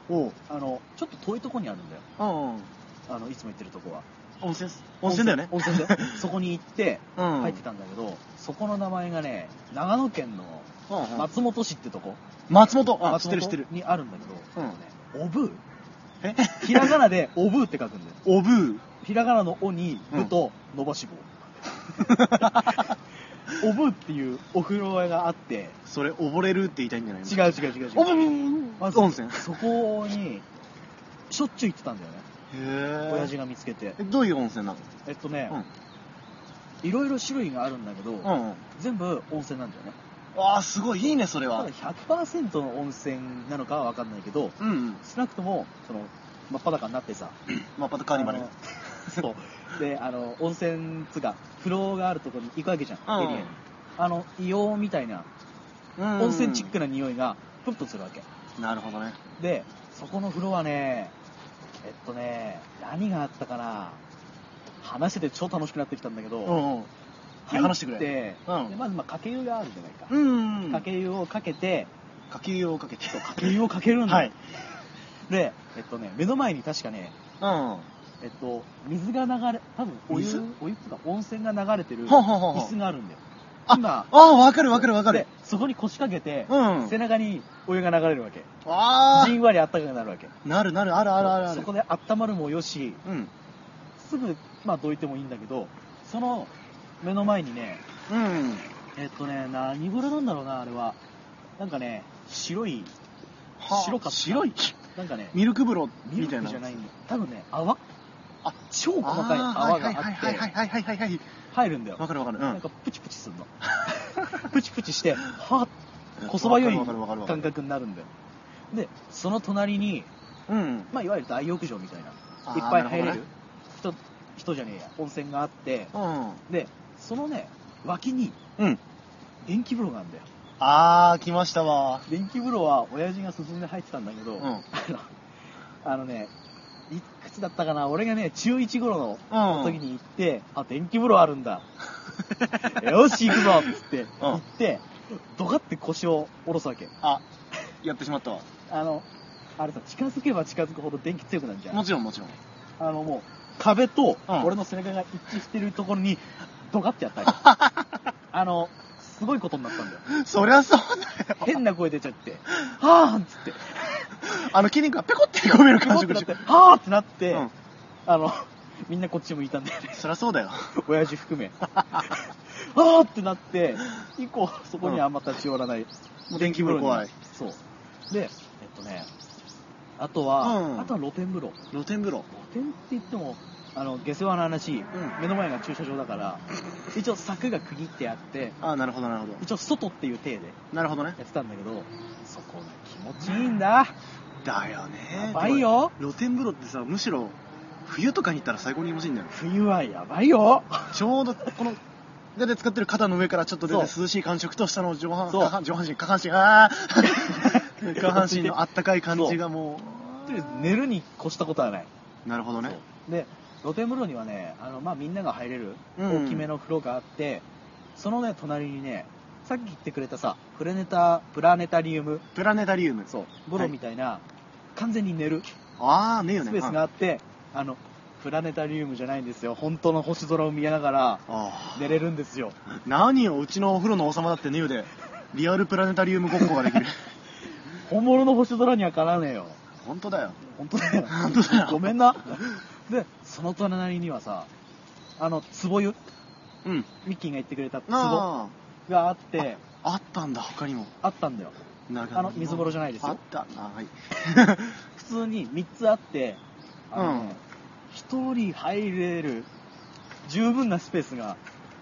あの、ちょっと遠いとこにあるんだよ。うんうん。あの、いつも行ってるとこは。温泉温泉だよね。温泉で。(laughs) そこに行って、うん。入ってたんだけど、そこの名前がね、長野県の松本市ってとこ、松本あ、知松ってる知ってる。本にあるんだけど、うんあのねおぶうえ？ひらがなでおぶうって書くんだよ。(laughs) おぶう。ひらがなのおに、ぶと伸ばし棒。(laughs) おぶうっていうお風呂屋があって、それ、溺れるって言いたいんじゃないの？違う違う違う違う。おぶうまず温泉。そこに、しょっちゅう行ってたんだよね。へ親父が見つけて。え。どういう温泉なの？えっとね、うん。いろいろ種類があるんだけど、うんうん。全部温泉なんだよね。わあ、すごい、いいね、それはただ。100%の温泉なのかは分かんないけど、うんうん。少なくとも、その、真っ裸になってさ、(coughs) まあ、パタカーニバルあ。のそう。で、あの、温泉つうか、風呂があるところに行くわけじゃん、うんエリアに。あの、硫黄みたいな、うん温泉チックな匂いが、プンプンするわけ。なるほどね。で、そこの風呂はね、えっとね、何があったかな話してて超楽しくなってきたんだけど、うんうん。話してくれうんでまず、まあ、かけ湯があるじゃないか。うんうん。かけ湯をかけて、かけ湯をかけて。かけ湯をかけるんだよ。はい。で、えっとね、目の前に確かね、うん。えっと、水が流れ、多分お湯水、お湯っていうか温泉が流れてる椅子があるんだよ。あ今、ああ、わかるわかるわかでる。そこに腰掛けて、うん。背中にお湯が流れるわけ。あじんわりあったかくなるわけ。あ。なるなる、あるあるあるある。そこで温まるもよし、うん。すぐ、まあどいてもいいんだけど、その目の前にね、うん。えっとね、何風呂なんだろうな、あれは。なんかね、白い、はあ白かった白い？なんかね、ミルク風呂ミルみたいな。クじゃないんだよ。多分ね、泡あ、超細かい泡があはいはいはいって、はいはいはいはい。入るんだよ。わかるわかる。うん。なんかプチプチすんの。(laughs) プチプチして、はっ、こそばよい感覚になるんだよ。で、その隣に、うん。まあ、いわゆる大浴場みたいな、いっぱい入れるなる人、人じゃねえや、温泉があって、うん。で、そのね、脇にうん。電気風呂があるんだよ。あー、来ましたわ。電気風呂は親父が進んで入ってたんだけど、うん (laughs) あの、あのね、いくつだったかな？俺がね、中1頃うんの時に行って、あ、電気風呂あるんだ。(laughs) よし、行くぞっつって、行って、ドカって腰を下ろすわけ。あ、やってしまったわ。あの、あれさ、近づけば近づくほど電気強くなるじゃん。もちろんもちろん。あのもう、壁とうん俺の背中が一致してるところに、ドカってやったり。(laughs) あの、すごいことになったんだよ。そりゃそうだよ。変な声出ちゃって、はぁーっつって、あの筋肉がペコってへこめる感触でしてなって、はぁーってなって、うんあの、みんなこっち向いたんだよね。そりゃそうだよ。親父含め。あーってなって、以降、そこにはあんま立ち寄らない。もう電気風呂怖い。そう。で、えっとね、あとは、うんあとは露天風呂。露天風呂。露天って言っても、あの、下世話の話、ん目の前が駐車場だから、(laughs) 一応柵が区切ってあって、あなるほどなるほど。一応外っていう体でなるほどね。やってたんだけど、そこが気持ちいいんだ。だよね。やばいよ。露天風呂ってさ、むしろ、冬とかに行ったら最高に気持ちいいんだよ。冬はやばいよ。ちょうど、この、だいたい使ってる肩の上からちょっと出て涼しい感触と下の上半上半身、下半身、あー下半身のあったかい感じがもとりあえず寝るに越したことはない。う、なるほどね。で露天風呂にはねあの、まあ、みんなが入れるうん大きめの風呂があって、そのね隣にねさっき言ってくれたさプラネタプラネタリウムプラネタリウム。そう風呂みたいな、完全に寝るああ、ねえよね。スペースがあって、あのプラネタリウムじゃないんですよ本当の星空を見ながらあ寝れるんですよあ。何よ、うちのお風呂の王様だってねよで、リアルプラネタリウムごっこができる。(laughs) 本物の星空にはかなわねえよ本当だよ。本当だよ本当だよごめんなでその隣にはさあの壺湯？うん。ミッキーが言ってくれた壺あがあってあ、あったんだ、他にも。あったんだよあの水風呂じゃないですよあったな、はい。(laughs) 普通に3つあって、あのねうん1人入れる十分なスペースが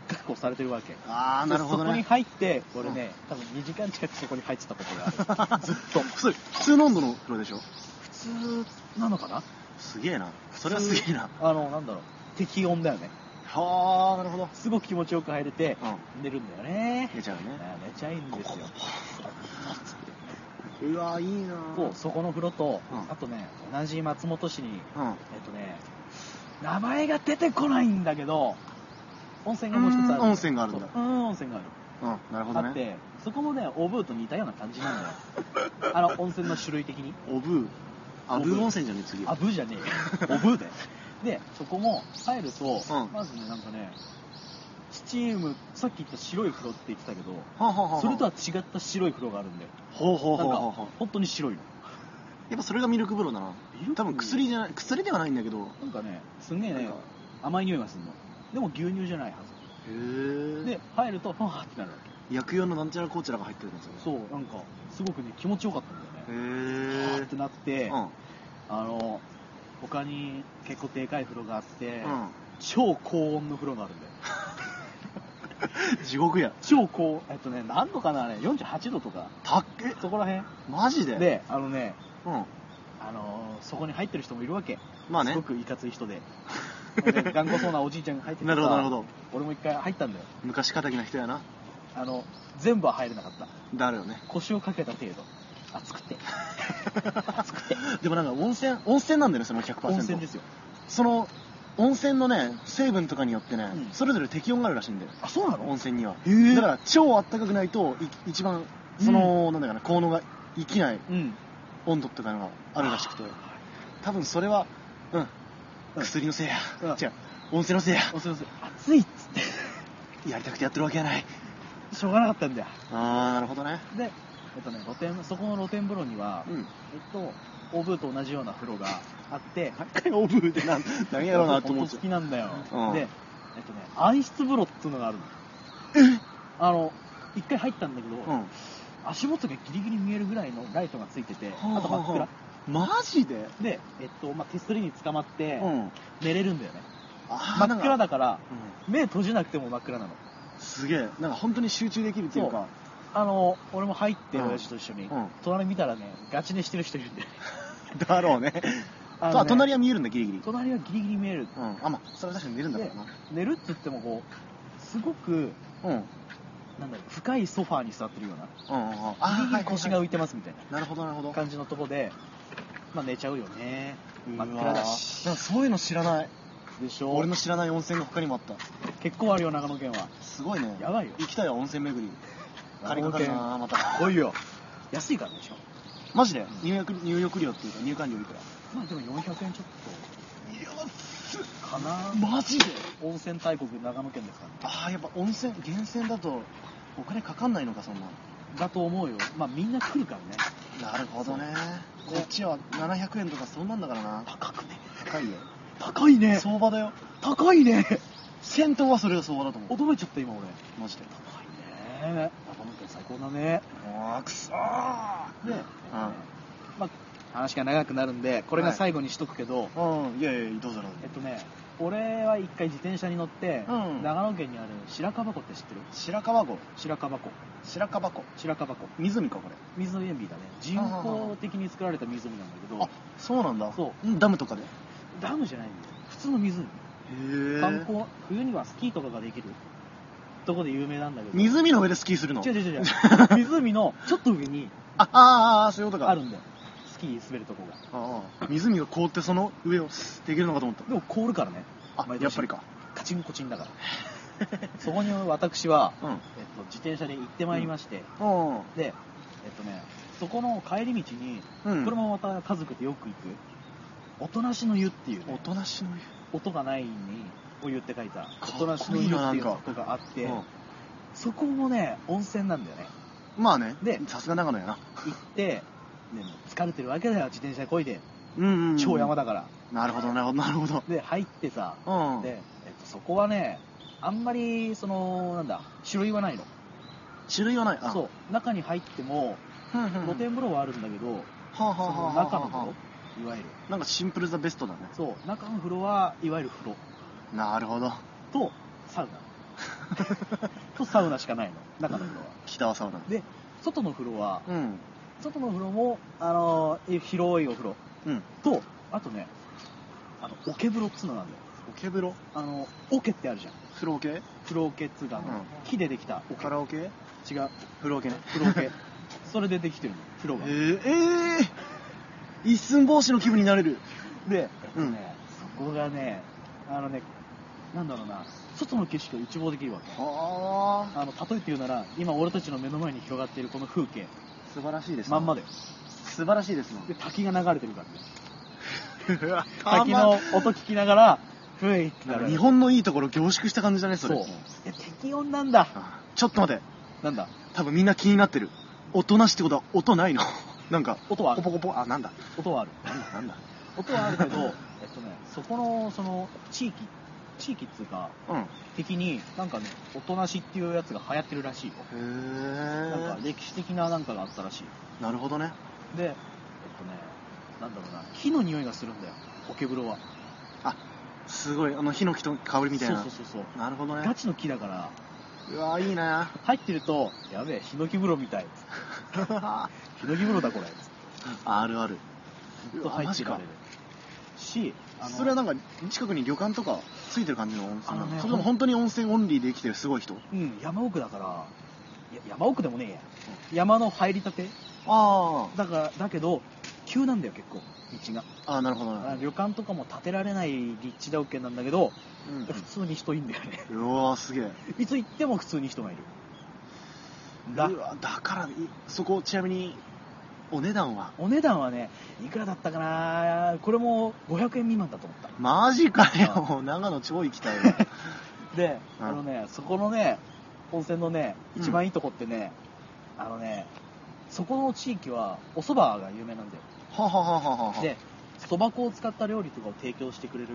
確保されてるわけ。ああ、なるほどでそこにね。入って、俺ね、多分2時間近くそこに入ってたことがある。ずっと。それ、普通の温度の風呂でしょ？普通なのかな？すげえな。それはすげえな。あの、なんだろう。適温だよね。はあ、なるほど。すごく気持ちよく入れて、うん。寝るんだよね。寝ちゃうね。あ寝ちゃいいんですよ。うわいいなそう、そこの風呂と、うんあとね、同じ松本市に、うん。えっとね、名前が出てこないんだけど、温泉がもう一つある。うん温泉があるんだそううん、温泉がある。うん、なるほどね。あって、そこもね、オブーと似たような感じなんだよ。あの、温泉の種類的に。おブー。あ、ブー温泉じゃね次。あ、ブーじゃねえよ。オブーだよ。で、そこも入ると、うんまずね、なんかね、スチーム、さっき言った白い風呂って言ってたけど、はあはあはあそれとは違った白い風呂があるんだよ。ほうほうほうほうほう。本当に白いの。やっぱそれがミルク風呂だなミル。ク？多分薬じゃない、薬ではないんだけど。なんかね、すんげえねなんか、甘い匂いがするの。でも牛乳じゃないはへず。え。で、入ると、ファーってなるわけ。薬用のなんちゃらこうちゃらが入ってるんですよ。そう、なんか、すごくね、気持ちよかったんだよね。へえファーって。なって、うん。あの、他に結構でかい風呂があって、う超高温の風呂があるんだよ。ん。(laughs) 地獄や。超高、えっとね、何度かな、あれ、48度とか、たっけそこら辺。マジで？で、あのね、うん。あのそこに入ってる人もいるわけ。まあねすごくいかつい人で。(laughs) で頑固そうなおじいちゃんが入っててさなるほど、なるほど。俺も一回入ったんだよ。昔敵な人やな。あの、全部は入れなかった。だるよね。腰をかけた程度。熱くて。(laughs) 熱くて。でもなんか温泉、温泉なんだよね、その100%。温泉ですよ。その、温泉のね、成分とかによってね、うんそれぞれ適温があるらしいんだよ。あ、そうなの？温泉には。へえだから、超あったかくないと、い一番、その、なんだかな、効能が生きないうん。温度とかのがあるらしくて、多分それは、うん、うん薬のせいや。うん違う、温泉のせいや。温泉のせい熱いっつって。やりたくてやってるわけやない。しょうがなかったんだよ。あー、なるほどね。で、えっとね、露天、そこの露天風呂には、うん。えっと、オーブーと同じような風呂があって、何 (laughs) 回オブーでなん、何やろうなと思っ本当好きなんだよ。うんで、えっとね、暗室風呂っていうのがあるの。あの、一回入ったんだけど、うん。足元がギリギリ見えるぐらいのライトがついてて、はああと真っ暗。マジで？で、えっと、まあ、手すりに捕まって、うん。寝れるんだよね。あ真っ暗だ。だから、うん目閉じなくても真っ暗なの。すげえ。なんか本当に集中できるっていうか。あの、俺も入って、うん親父と一緒に、うん隣見たらね、ガチ寝してる人いるんだよね。(laughs) だろうね。あのねあ、隣は見えるんだ、ギリギリ。隣はギリギリ見える。うん。あ、まあ、それは確かに寝るんだろうな。寝るって言ってもこう、すごく、うん。うんなんだろう、深いソファーに座ってるような、うんうん。ギリギリ腰がはい浮いてますみたいなるほど、なるほど。な感じのとこで、まあ寝ちゃうよね真っ暗だしなんかそういうの知らないでしょ俺の知らない温泉が他にもあった結構あるよ長野県はすごいねやばいよ行きたいわ温泉巡り金かかるなまた。来いよ。安いからねしかもマジで？入浴入浴料っていうか入館料いくら？まあでも400円ちょっと。かな。マジで？温泉大国長野県ですから。ねああやっぱ温泉源泉だとお金かかんないのかそんな。だと思うよ。まあみんな来るからね。なるほどね。こっちは700円とかそんなんだからな。高くね。高いよ。高いね。相場だよ。高いね。銭湯はそれが相場だと思う。驚いちゃった今俺。マジで。高いね高だね。ああくそー。で、うん。まあ話が長くなるんでこれが最後にしとくけど、うん。いやいやどうぞどうぞ。えっとね俺は一回自転車に乗って、うん。長野県にある白樺湖って知ってる？白川湖。白樺湖。白川湖。白樺湖。湖かこれ。水の塩ビだね。人工的に作られた湖なんだけど。あそうなんだ。そう。うんダムとかで？へダムじゃないんだよ。普通の湖。え観光冬にはスキーとかができるとこで有名なんだけど。湖の上でスキーするの？違う違う違う。(laughs) 湖のちょっと上にあああそういうことか。あるんだよ。スキー滑るとこが。ああ湖が凍ってその上をできるのかと思った。でも凍るからね。あ毎年。やっぱりか。カチンコチンだから。(laughs) そこに私は、うん。えっと、自転車で行ってまいりまして、うん。でえっとねそこの帰り道に、うん。これもまた家族でよく行くおとなしの湯っていう、おね、となしの音がないにお湯って書いた。っおとなしの湯っていうとこがあって湯うん。そこもね温泉なんだよね。まあねでさすが長野やな。行って、ね、もう疲れてるわけだよ自転車こいで。うんうんうん。超山だから、なるほどなるほどなるほど。で入ってさうん。で、えっと、そこはねあんまりそのなんだ種類はないの。種類はない。あ。そう。中に入っても露天風呂はあるんだけど、はあはあはあ中の風呂いわゆる。なんかシンプルザベストだね。そう。中の風呂はいわゆる風呂なるほど。とサウナ。(laughs) とサウナしかないの。中の風呂は北はサウナ。で外の風呂はうん。外の風呂もあのー広いお風呂。うん。とあとねあの桶風呂っつうのなんだよ。オケ風呂？あの桶ってあるじゃん。風呂桶？風呂桶っつうかうん。木でできた。桶カラオケ違う。風呂桶ね。風呂桶。それでできてるの。風呂が。えー、えー、一寸法師の気分になれる。で、えっとうんね、そこがねあのねなんだろうな外の景色を一望できるわけ。はあ。あの例えて言うなら今俺たちの目の前に広がっているこの風景。素晴らしいですね。まんまだよ。素晴らしいですねで滝が流れてるからね。滝 (laughs) 滝の音聞きながらふいってなる。日本のいいところ凝縮した感じだねそれ。そう。え適温なんだ。あちょっと待って。なんだ？多分みんな気になってる。音なしってことは音ないの。なんか音はある。ポポコポ。あなんだ。音はある。なんだなんだ。音はあるけどえっとねそこのその地域地域っつうかうん。的になんかねおとなしっていうやつが流行ってるらしいよ。へなんかえ歴史的ななんかがあったらしい。なるほどね。でえっとねなんだろうな木の匂いがするんだよ桶風呂は。あすごいあのヒノキと香りみたいな。そうそうそうそう。なるほどね。ガチの木だから。うわいいな入ってるとやべえヒノキ風呂みたい。(laughs) ヒノキ風呂だこれ。あるある。ずっと入ってられるしそれはなんか近くに旅館とかついてる感じの温泉なあのねのそれとも本当に温泉オンリーで生きてるすごい人？うん山奥だから山奥でもねえや。山の入りたて？あだからだけど急なんだよ結構道が。ああなるほどあね旅館とかも建てられない立地条件なんだけどうん普通に人いんだよね。うわすげえ。いつ行っても普通に人がいる。だうわだからいそこちなみにお値段は？お値段はねいくらだったかな？これも500円未満だと思った。マジかよ。もう長野超行きたいわ。(laughs) で、うん。あのねそこのね温泉のねうん一番いいとこってね、あのねそこの地域はお蕎麦が有名なんだよ。はははははで蕎麦粉を使った料理とかを提供してくれる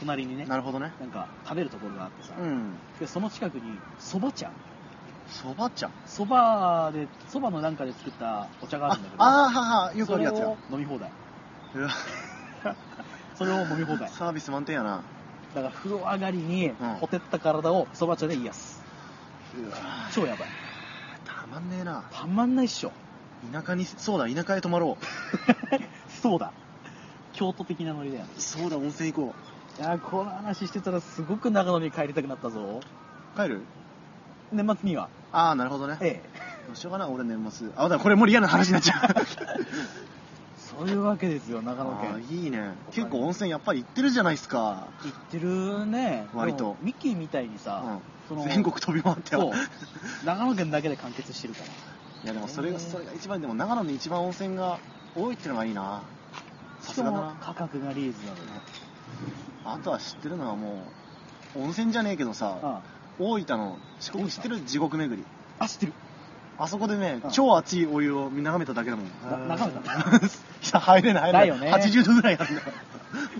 隣にねなるほどね。なんか食べるところがあってさ、うん。でその近くに蕎麦茶そば茶？蕎麦で蕎麦のなんかで作ったお茶があるんだけどああーははよくあるやつや。飲み放題。うわ。(laughs) それを飲み放題。サービス満点やな。だから風呂上がりにん。ほてった体を蕎麦茶で癒す。うわ。超やばい。たまんねえな。たまんないっしょ。田舎にそうだ田舎へ泊まろ (laughs) そうだ。京都的なノリだよ。ねうそうだ温泉行こいやーこの話してたらすごく長野に帰りたくなったぞ。う帰る？年末には。ああなるほどね。ええ。どうしようかな俺年末。あだこれもうリアルな話になっちゃう。そういうわけですよ長野あ県ーいいね。結構温泉やっぱり行ってるじゃないですか、行ってるね。割と。でもミッキーみたいにさ、その全国飛び回ってそう。長野県だけで完結してるから。いやでもそれがそれが一番でも長野に一番温泉が多いってのがいいな。さしかもすがだな。価格がリーズナブル。あとは知ってるのはもう温泉じゃねえけどさあ大分の四国知ってる？地獄巡り。あ知ってる。あそこでねうん。超熱いお湯を眺めただけだもんな眺めた？(laughs) 入れない入れない。だよね。80度ぐらいあるんだよ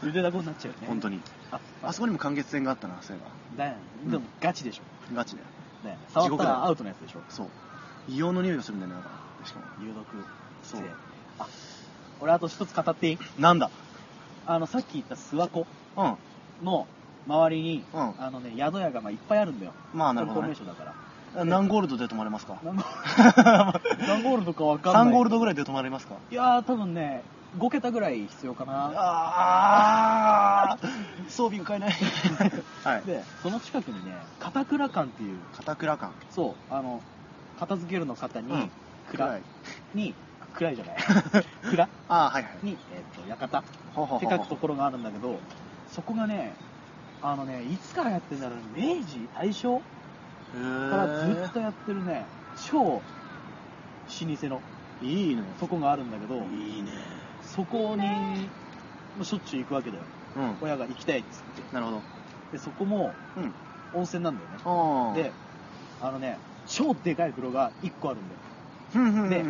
ゆでだこになっちゃうよね。本当に。ああ。そこにも間欠泉があったなそういえだよね。でもガチでしょ、ばガチでね、触った地獄だよ。らアウトのやつでしょ。そう。硫黄の匂いがするんだよねだか。らしかも有毒そう。性あ俺あと一つ語っていい？なんだ？あのさっき言った諏訪湖うん。の周りに、うん。あのね宿屋がまあいっぱいあるんだよ。まあなるほどね。観光名所だから。何ゴールドで泊まれますか？何ゴ (laughs) 何ゴールドかわかんない。3ゴールドぐらいで泊まれますか？いやー多分ね5桁ぐらい必要かな。ああ装備が買えない。(laughs) はい。でその近くにね片倉館っていう。片倉館。そうあの片付けるの方に、うん。蔵。暗い。に暗いじゃない。(laughs) 蔵。ああはいはい。に、えっと館。ほうほう。って書くところがあるんだけどそこがねあのねいつからやってんだろう明治？大正？からずっとやってるね。超老舗の。いいね。とこがあるんだけどいいね。そこにしょっちゅう行くわけだよ。うん。親が行きたいっつって。なるほど。でそこもうん。温泉なんだよね。であのね超でかい風呂が1個あるんだよ。で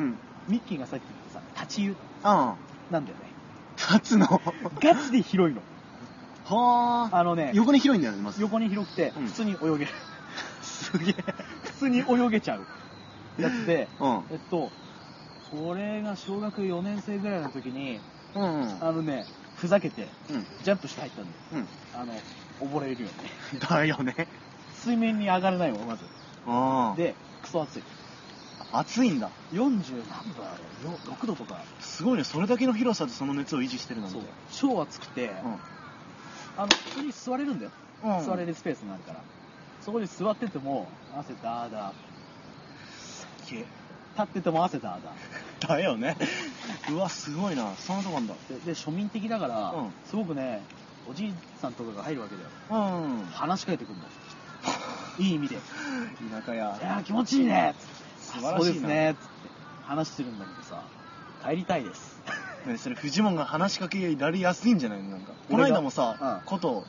ミッキーがさっき言ったさ立ち湯あなんだよね。あ立つの？ガチで広いのはあ。あのね横に広いんだよねまず。横に広くてうん。普通に泳げる、(laughs) すげえ。普通に泳げちゃう。やつでうん。えっと俺が小学4年生ぐらいの時にうんうん。あのねふざけてうん。ジャンプして入ったんだよ。うん。あの溺れるよねだよね。水面に上がれないもんまず。ああ。でクソ暑い。暑いんだ。40何度あるよ6度とか。すごいね。それだけの広さでその熱を維持してるなんて。そう。超暑くて、あの普通に座れるんだよ、うん。座れるスペースがあるから。そこに座ってても汗だーだー。け立ってても汗だーだだよね。うわすごいな。そんなとこあんだ。ーでで庶民的だから、うん。すごくねおじいさんとかが入るわけだよ。うん。話しかけてくるの (laughs) いい意味で。田舎や「いやー気持ちいいね」っつって。素晴らしいな。そうですね」っつって話してるんだけどさ帰りたいですねそれフジモンが話しかけられやすいんじゃないの？なんかこの間もさ、うん。こと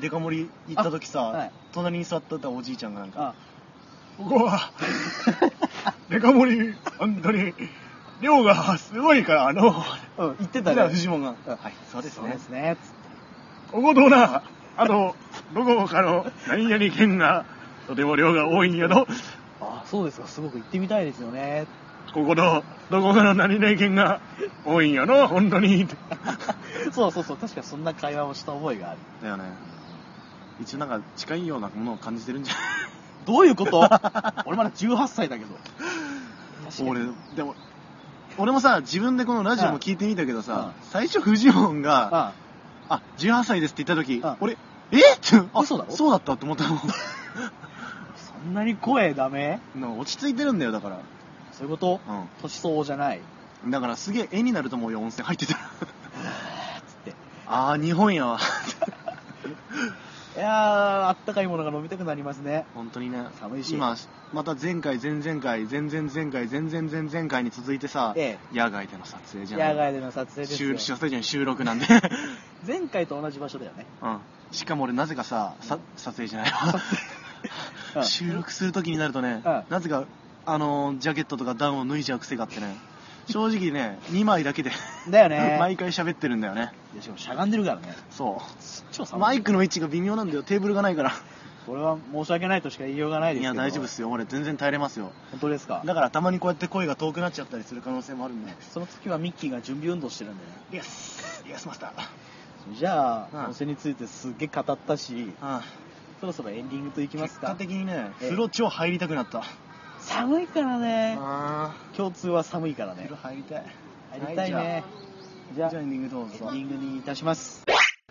デカ盛り行った時さ、あはい。隣に座ってたおじいちゃんがなんかあ。ここは、(laughs) デカ盛り、本当に、量がすごいから、あの、うん言ってたね。フジモンが、うん。はいそうですそうねですねつって。こことな、あと、どこかの何々県が、とても量が多いんやと、あそうですか。すごく行ってみたいですよね。ここと、どこかの何々県が多いんやの、本当に。(laughs) そうそうそう。確かそんな会話をした覚えがある。だよね。一応なんか近いようなものを感じてるんじゃない？どういうこと？俺まだ18歳だけど。(laughs) 俺でも俺もさ自分でこのラジオも聞いてみたけどさ、う最初フジモンが、ああ18歳ですって言った時、うん。俺え？ってあ嘘だろ？そうだったって思ったもん。(laughs) そんなに声ダメ？落ち着いてるんだよだからそういうこと？う年相応じゃない。んだからすげえ絵になると思うよ温泉入ってたら。(laughs) つって。ああ日本やわ。(laughs) いやーあったかいものが飲みたくなりますね。本当にね。寒いし。今また前回前々回前々前回前々前々回に続いてさ、え野外での撮影じゃん。野外での撮影ですよ。収撮影じゃん収録なんで。(laughs) 前回と同じ場所だよね。うん。しかも俺なぜかささ撮影じゃないわ。うん。収録するときになるとね、うん。なぜかあのージャケットとかダウンを脱いじゃう癖があってね。正直ね (laughs) 2枚だけでだよね。(laughs) 毎回喋ってるんだよね。でしかもしゃがんでるからね。そ超寒い。うマイクの位置が微妙なんだよ。テーブルがないから。これは申し訳ないとしか言いようがないですいや大丈夫っすよ。俺全然耐えれますよ。本当ですか？だからたまにこうやって声が遠くなっちゃったりする可能性もあるんで。その時はミッキーが準備運動してるんだよね。イエスイエスマスター。じゃあ、うん。温泉についてすっげえ語ったしあそろそろエンディングといきますか。結果的にねええ。風呂超入りたくなった寒いからね。あ共通は寒いからね。入りたい。入りたいね。じゃあ。エンディングどうエンデぞィングにいたします。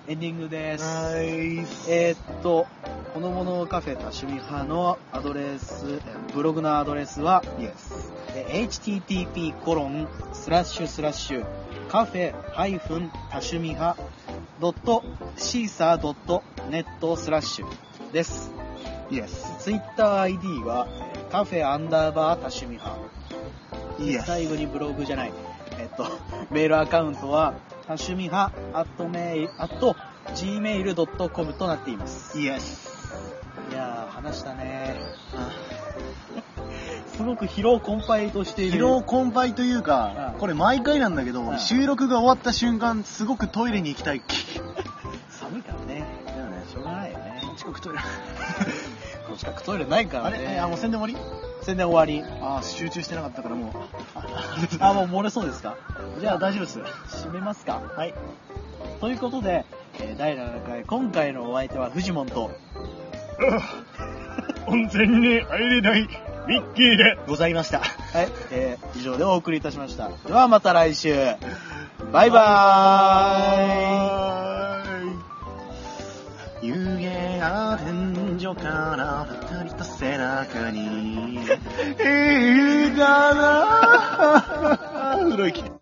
エンディングです。はいえーっとこのものカフェ多趣味派のアドレスえブログのアドレスはイエスえー http コロンスラッシュスラッシュカフェハイフン多趣味派ドットシーサードットネットスラッシュです。イエス。ツイッター ID はえーカフェアンダーバー多趣味派。最後にブログじゃない。えっと、(laughs) メールアカウントは多趣味派アットメイル、アット gmail.com となっています。イエス。いやー、話したね (laughs) すごく疲労困憊としている。疲労困憊というかう、んこれ毎回なんだけど、うん収録が終わった瞬間、すごくトイレに行きたい。寒いからね。だよね。しょうがないよね。遅刻トイレ。こっちかトイレないからね。あれえあ、もう宣伝終わり？宣伝終わり。あー、集中してなかったからもう。(laughs) あ、もう漏れそうですか？じゃあ大丈夫です。閉めますか？はい。ということで、えー第7回、今回のお相手はフジモンと (laughs) 温泉に入れないミッキーで。ございました。はい、えー以上でお送りいたしました。ではまた来週。(laughs) バイバーイ湯気が天井から二人と背中に。(laughs) いいだなぁ。風呂行き。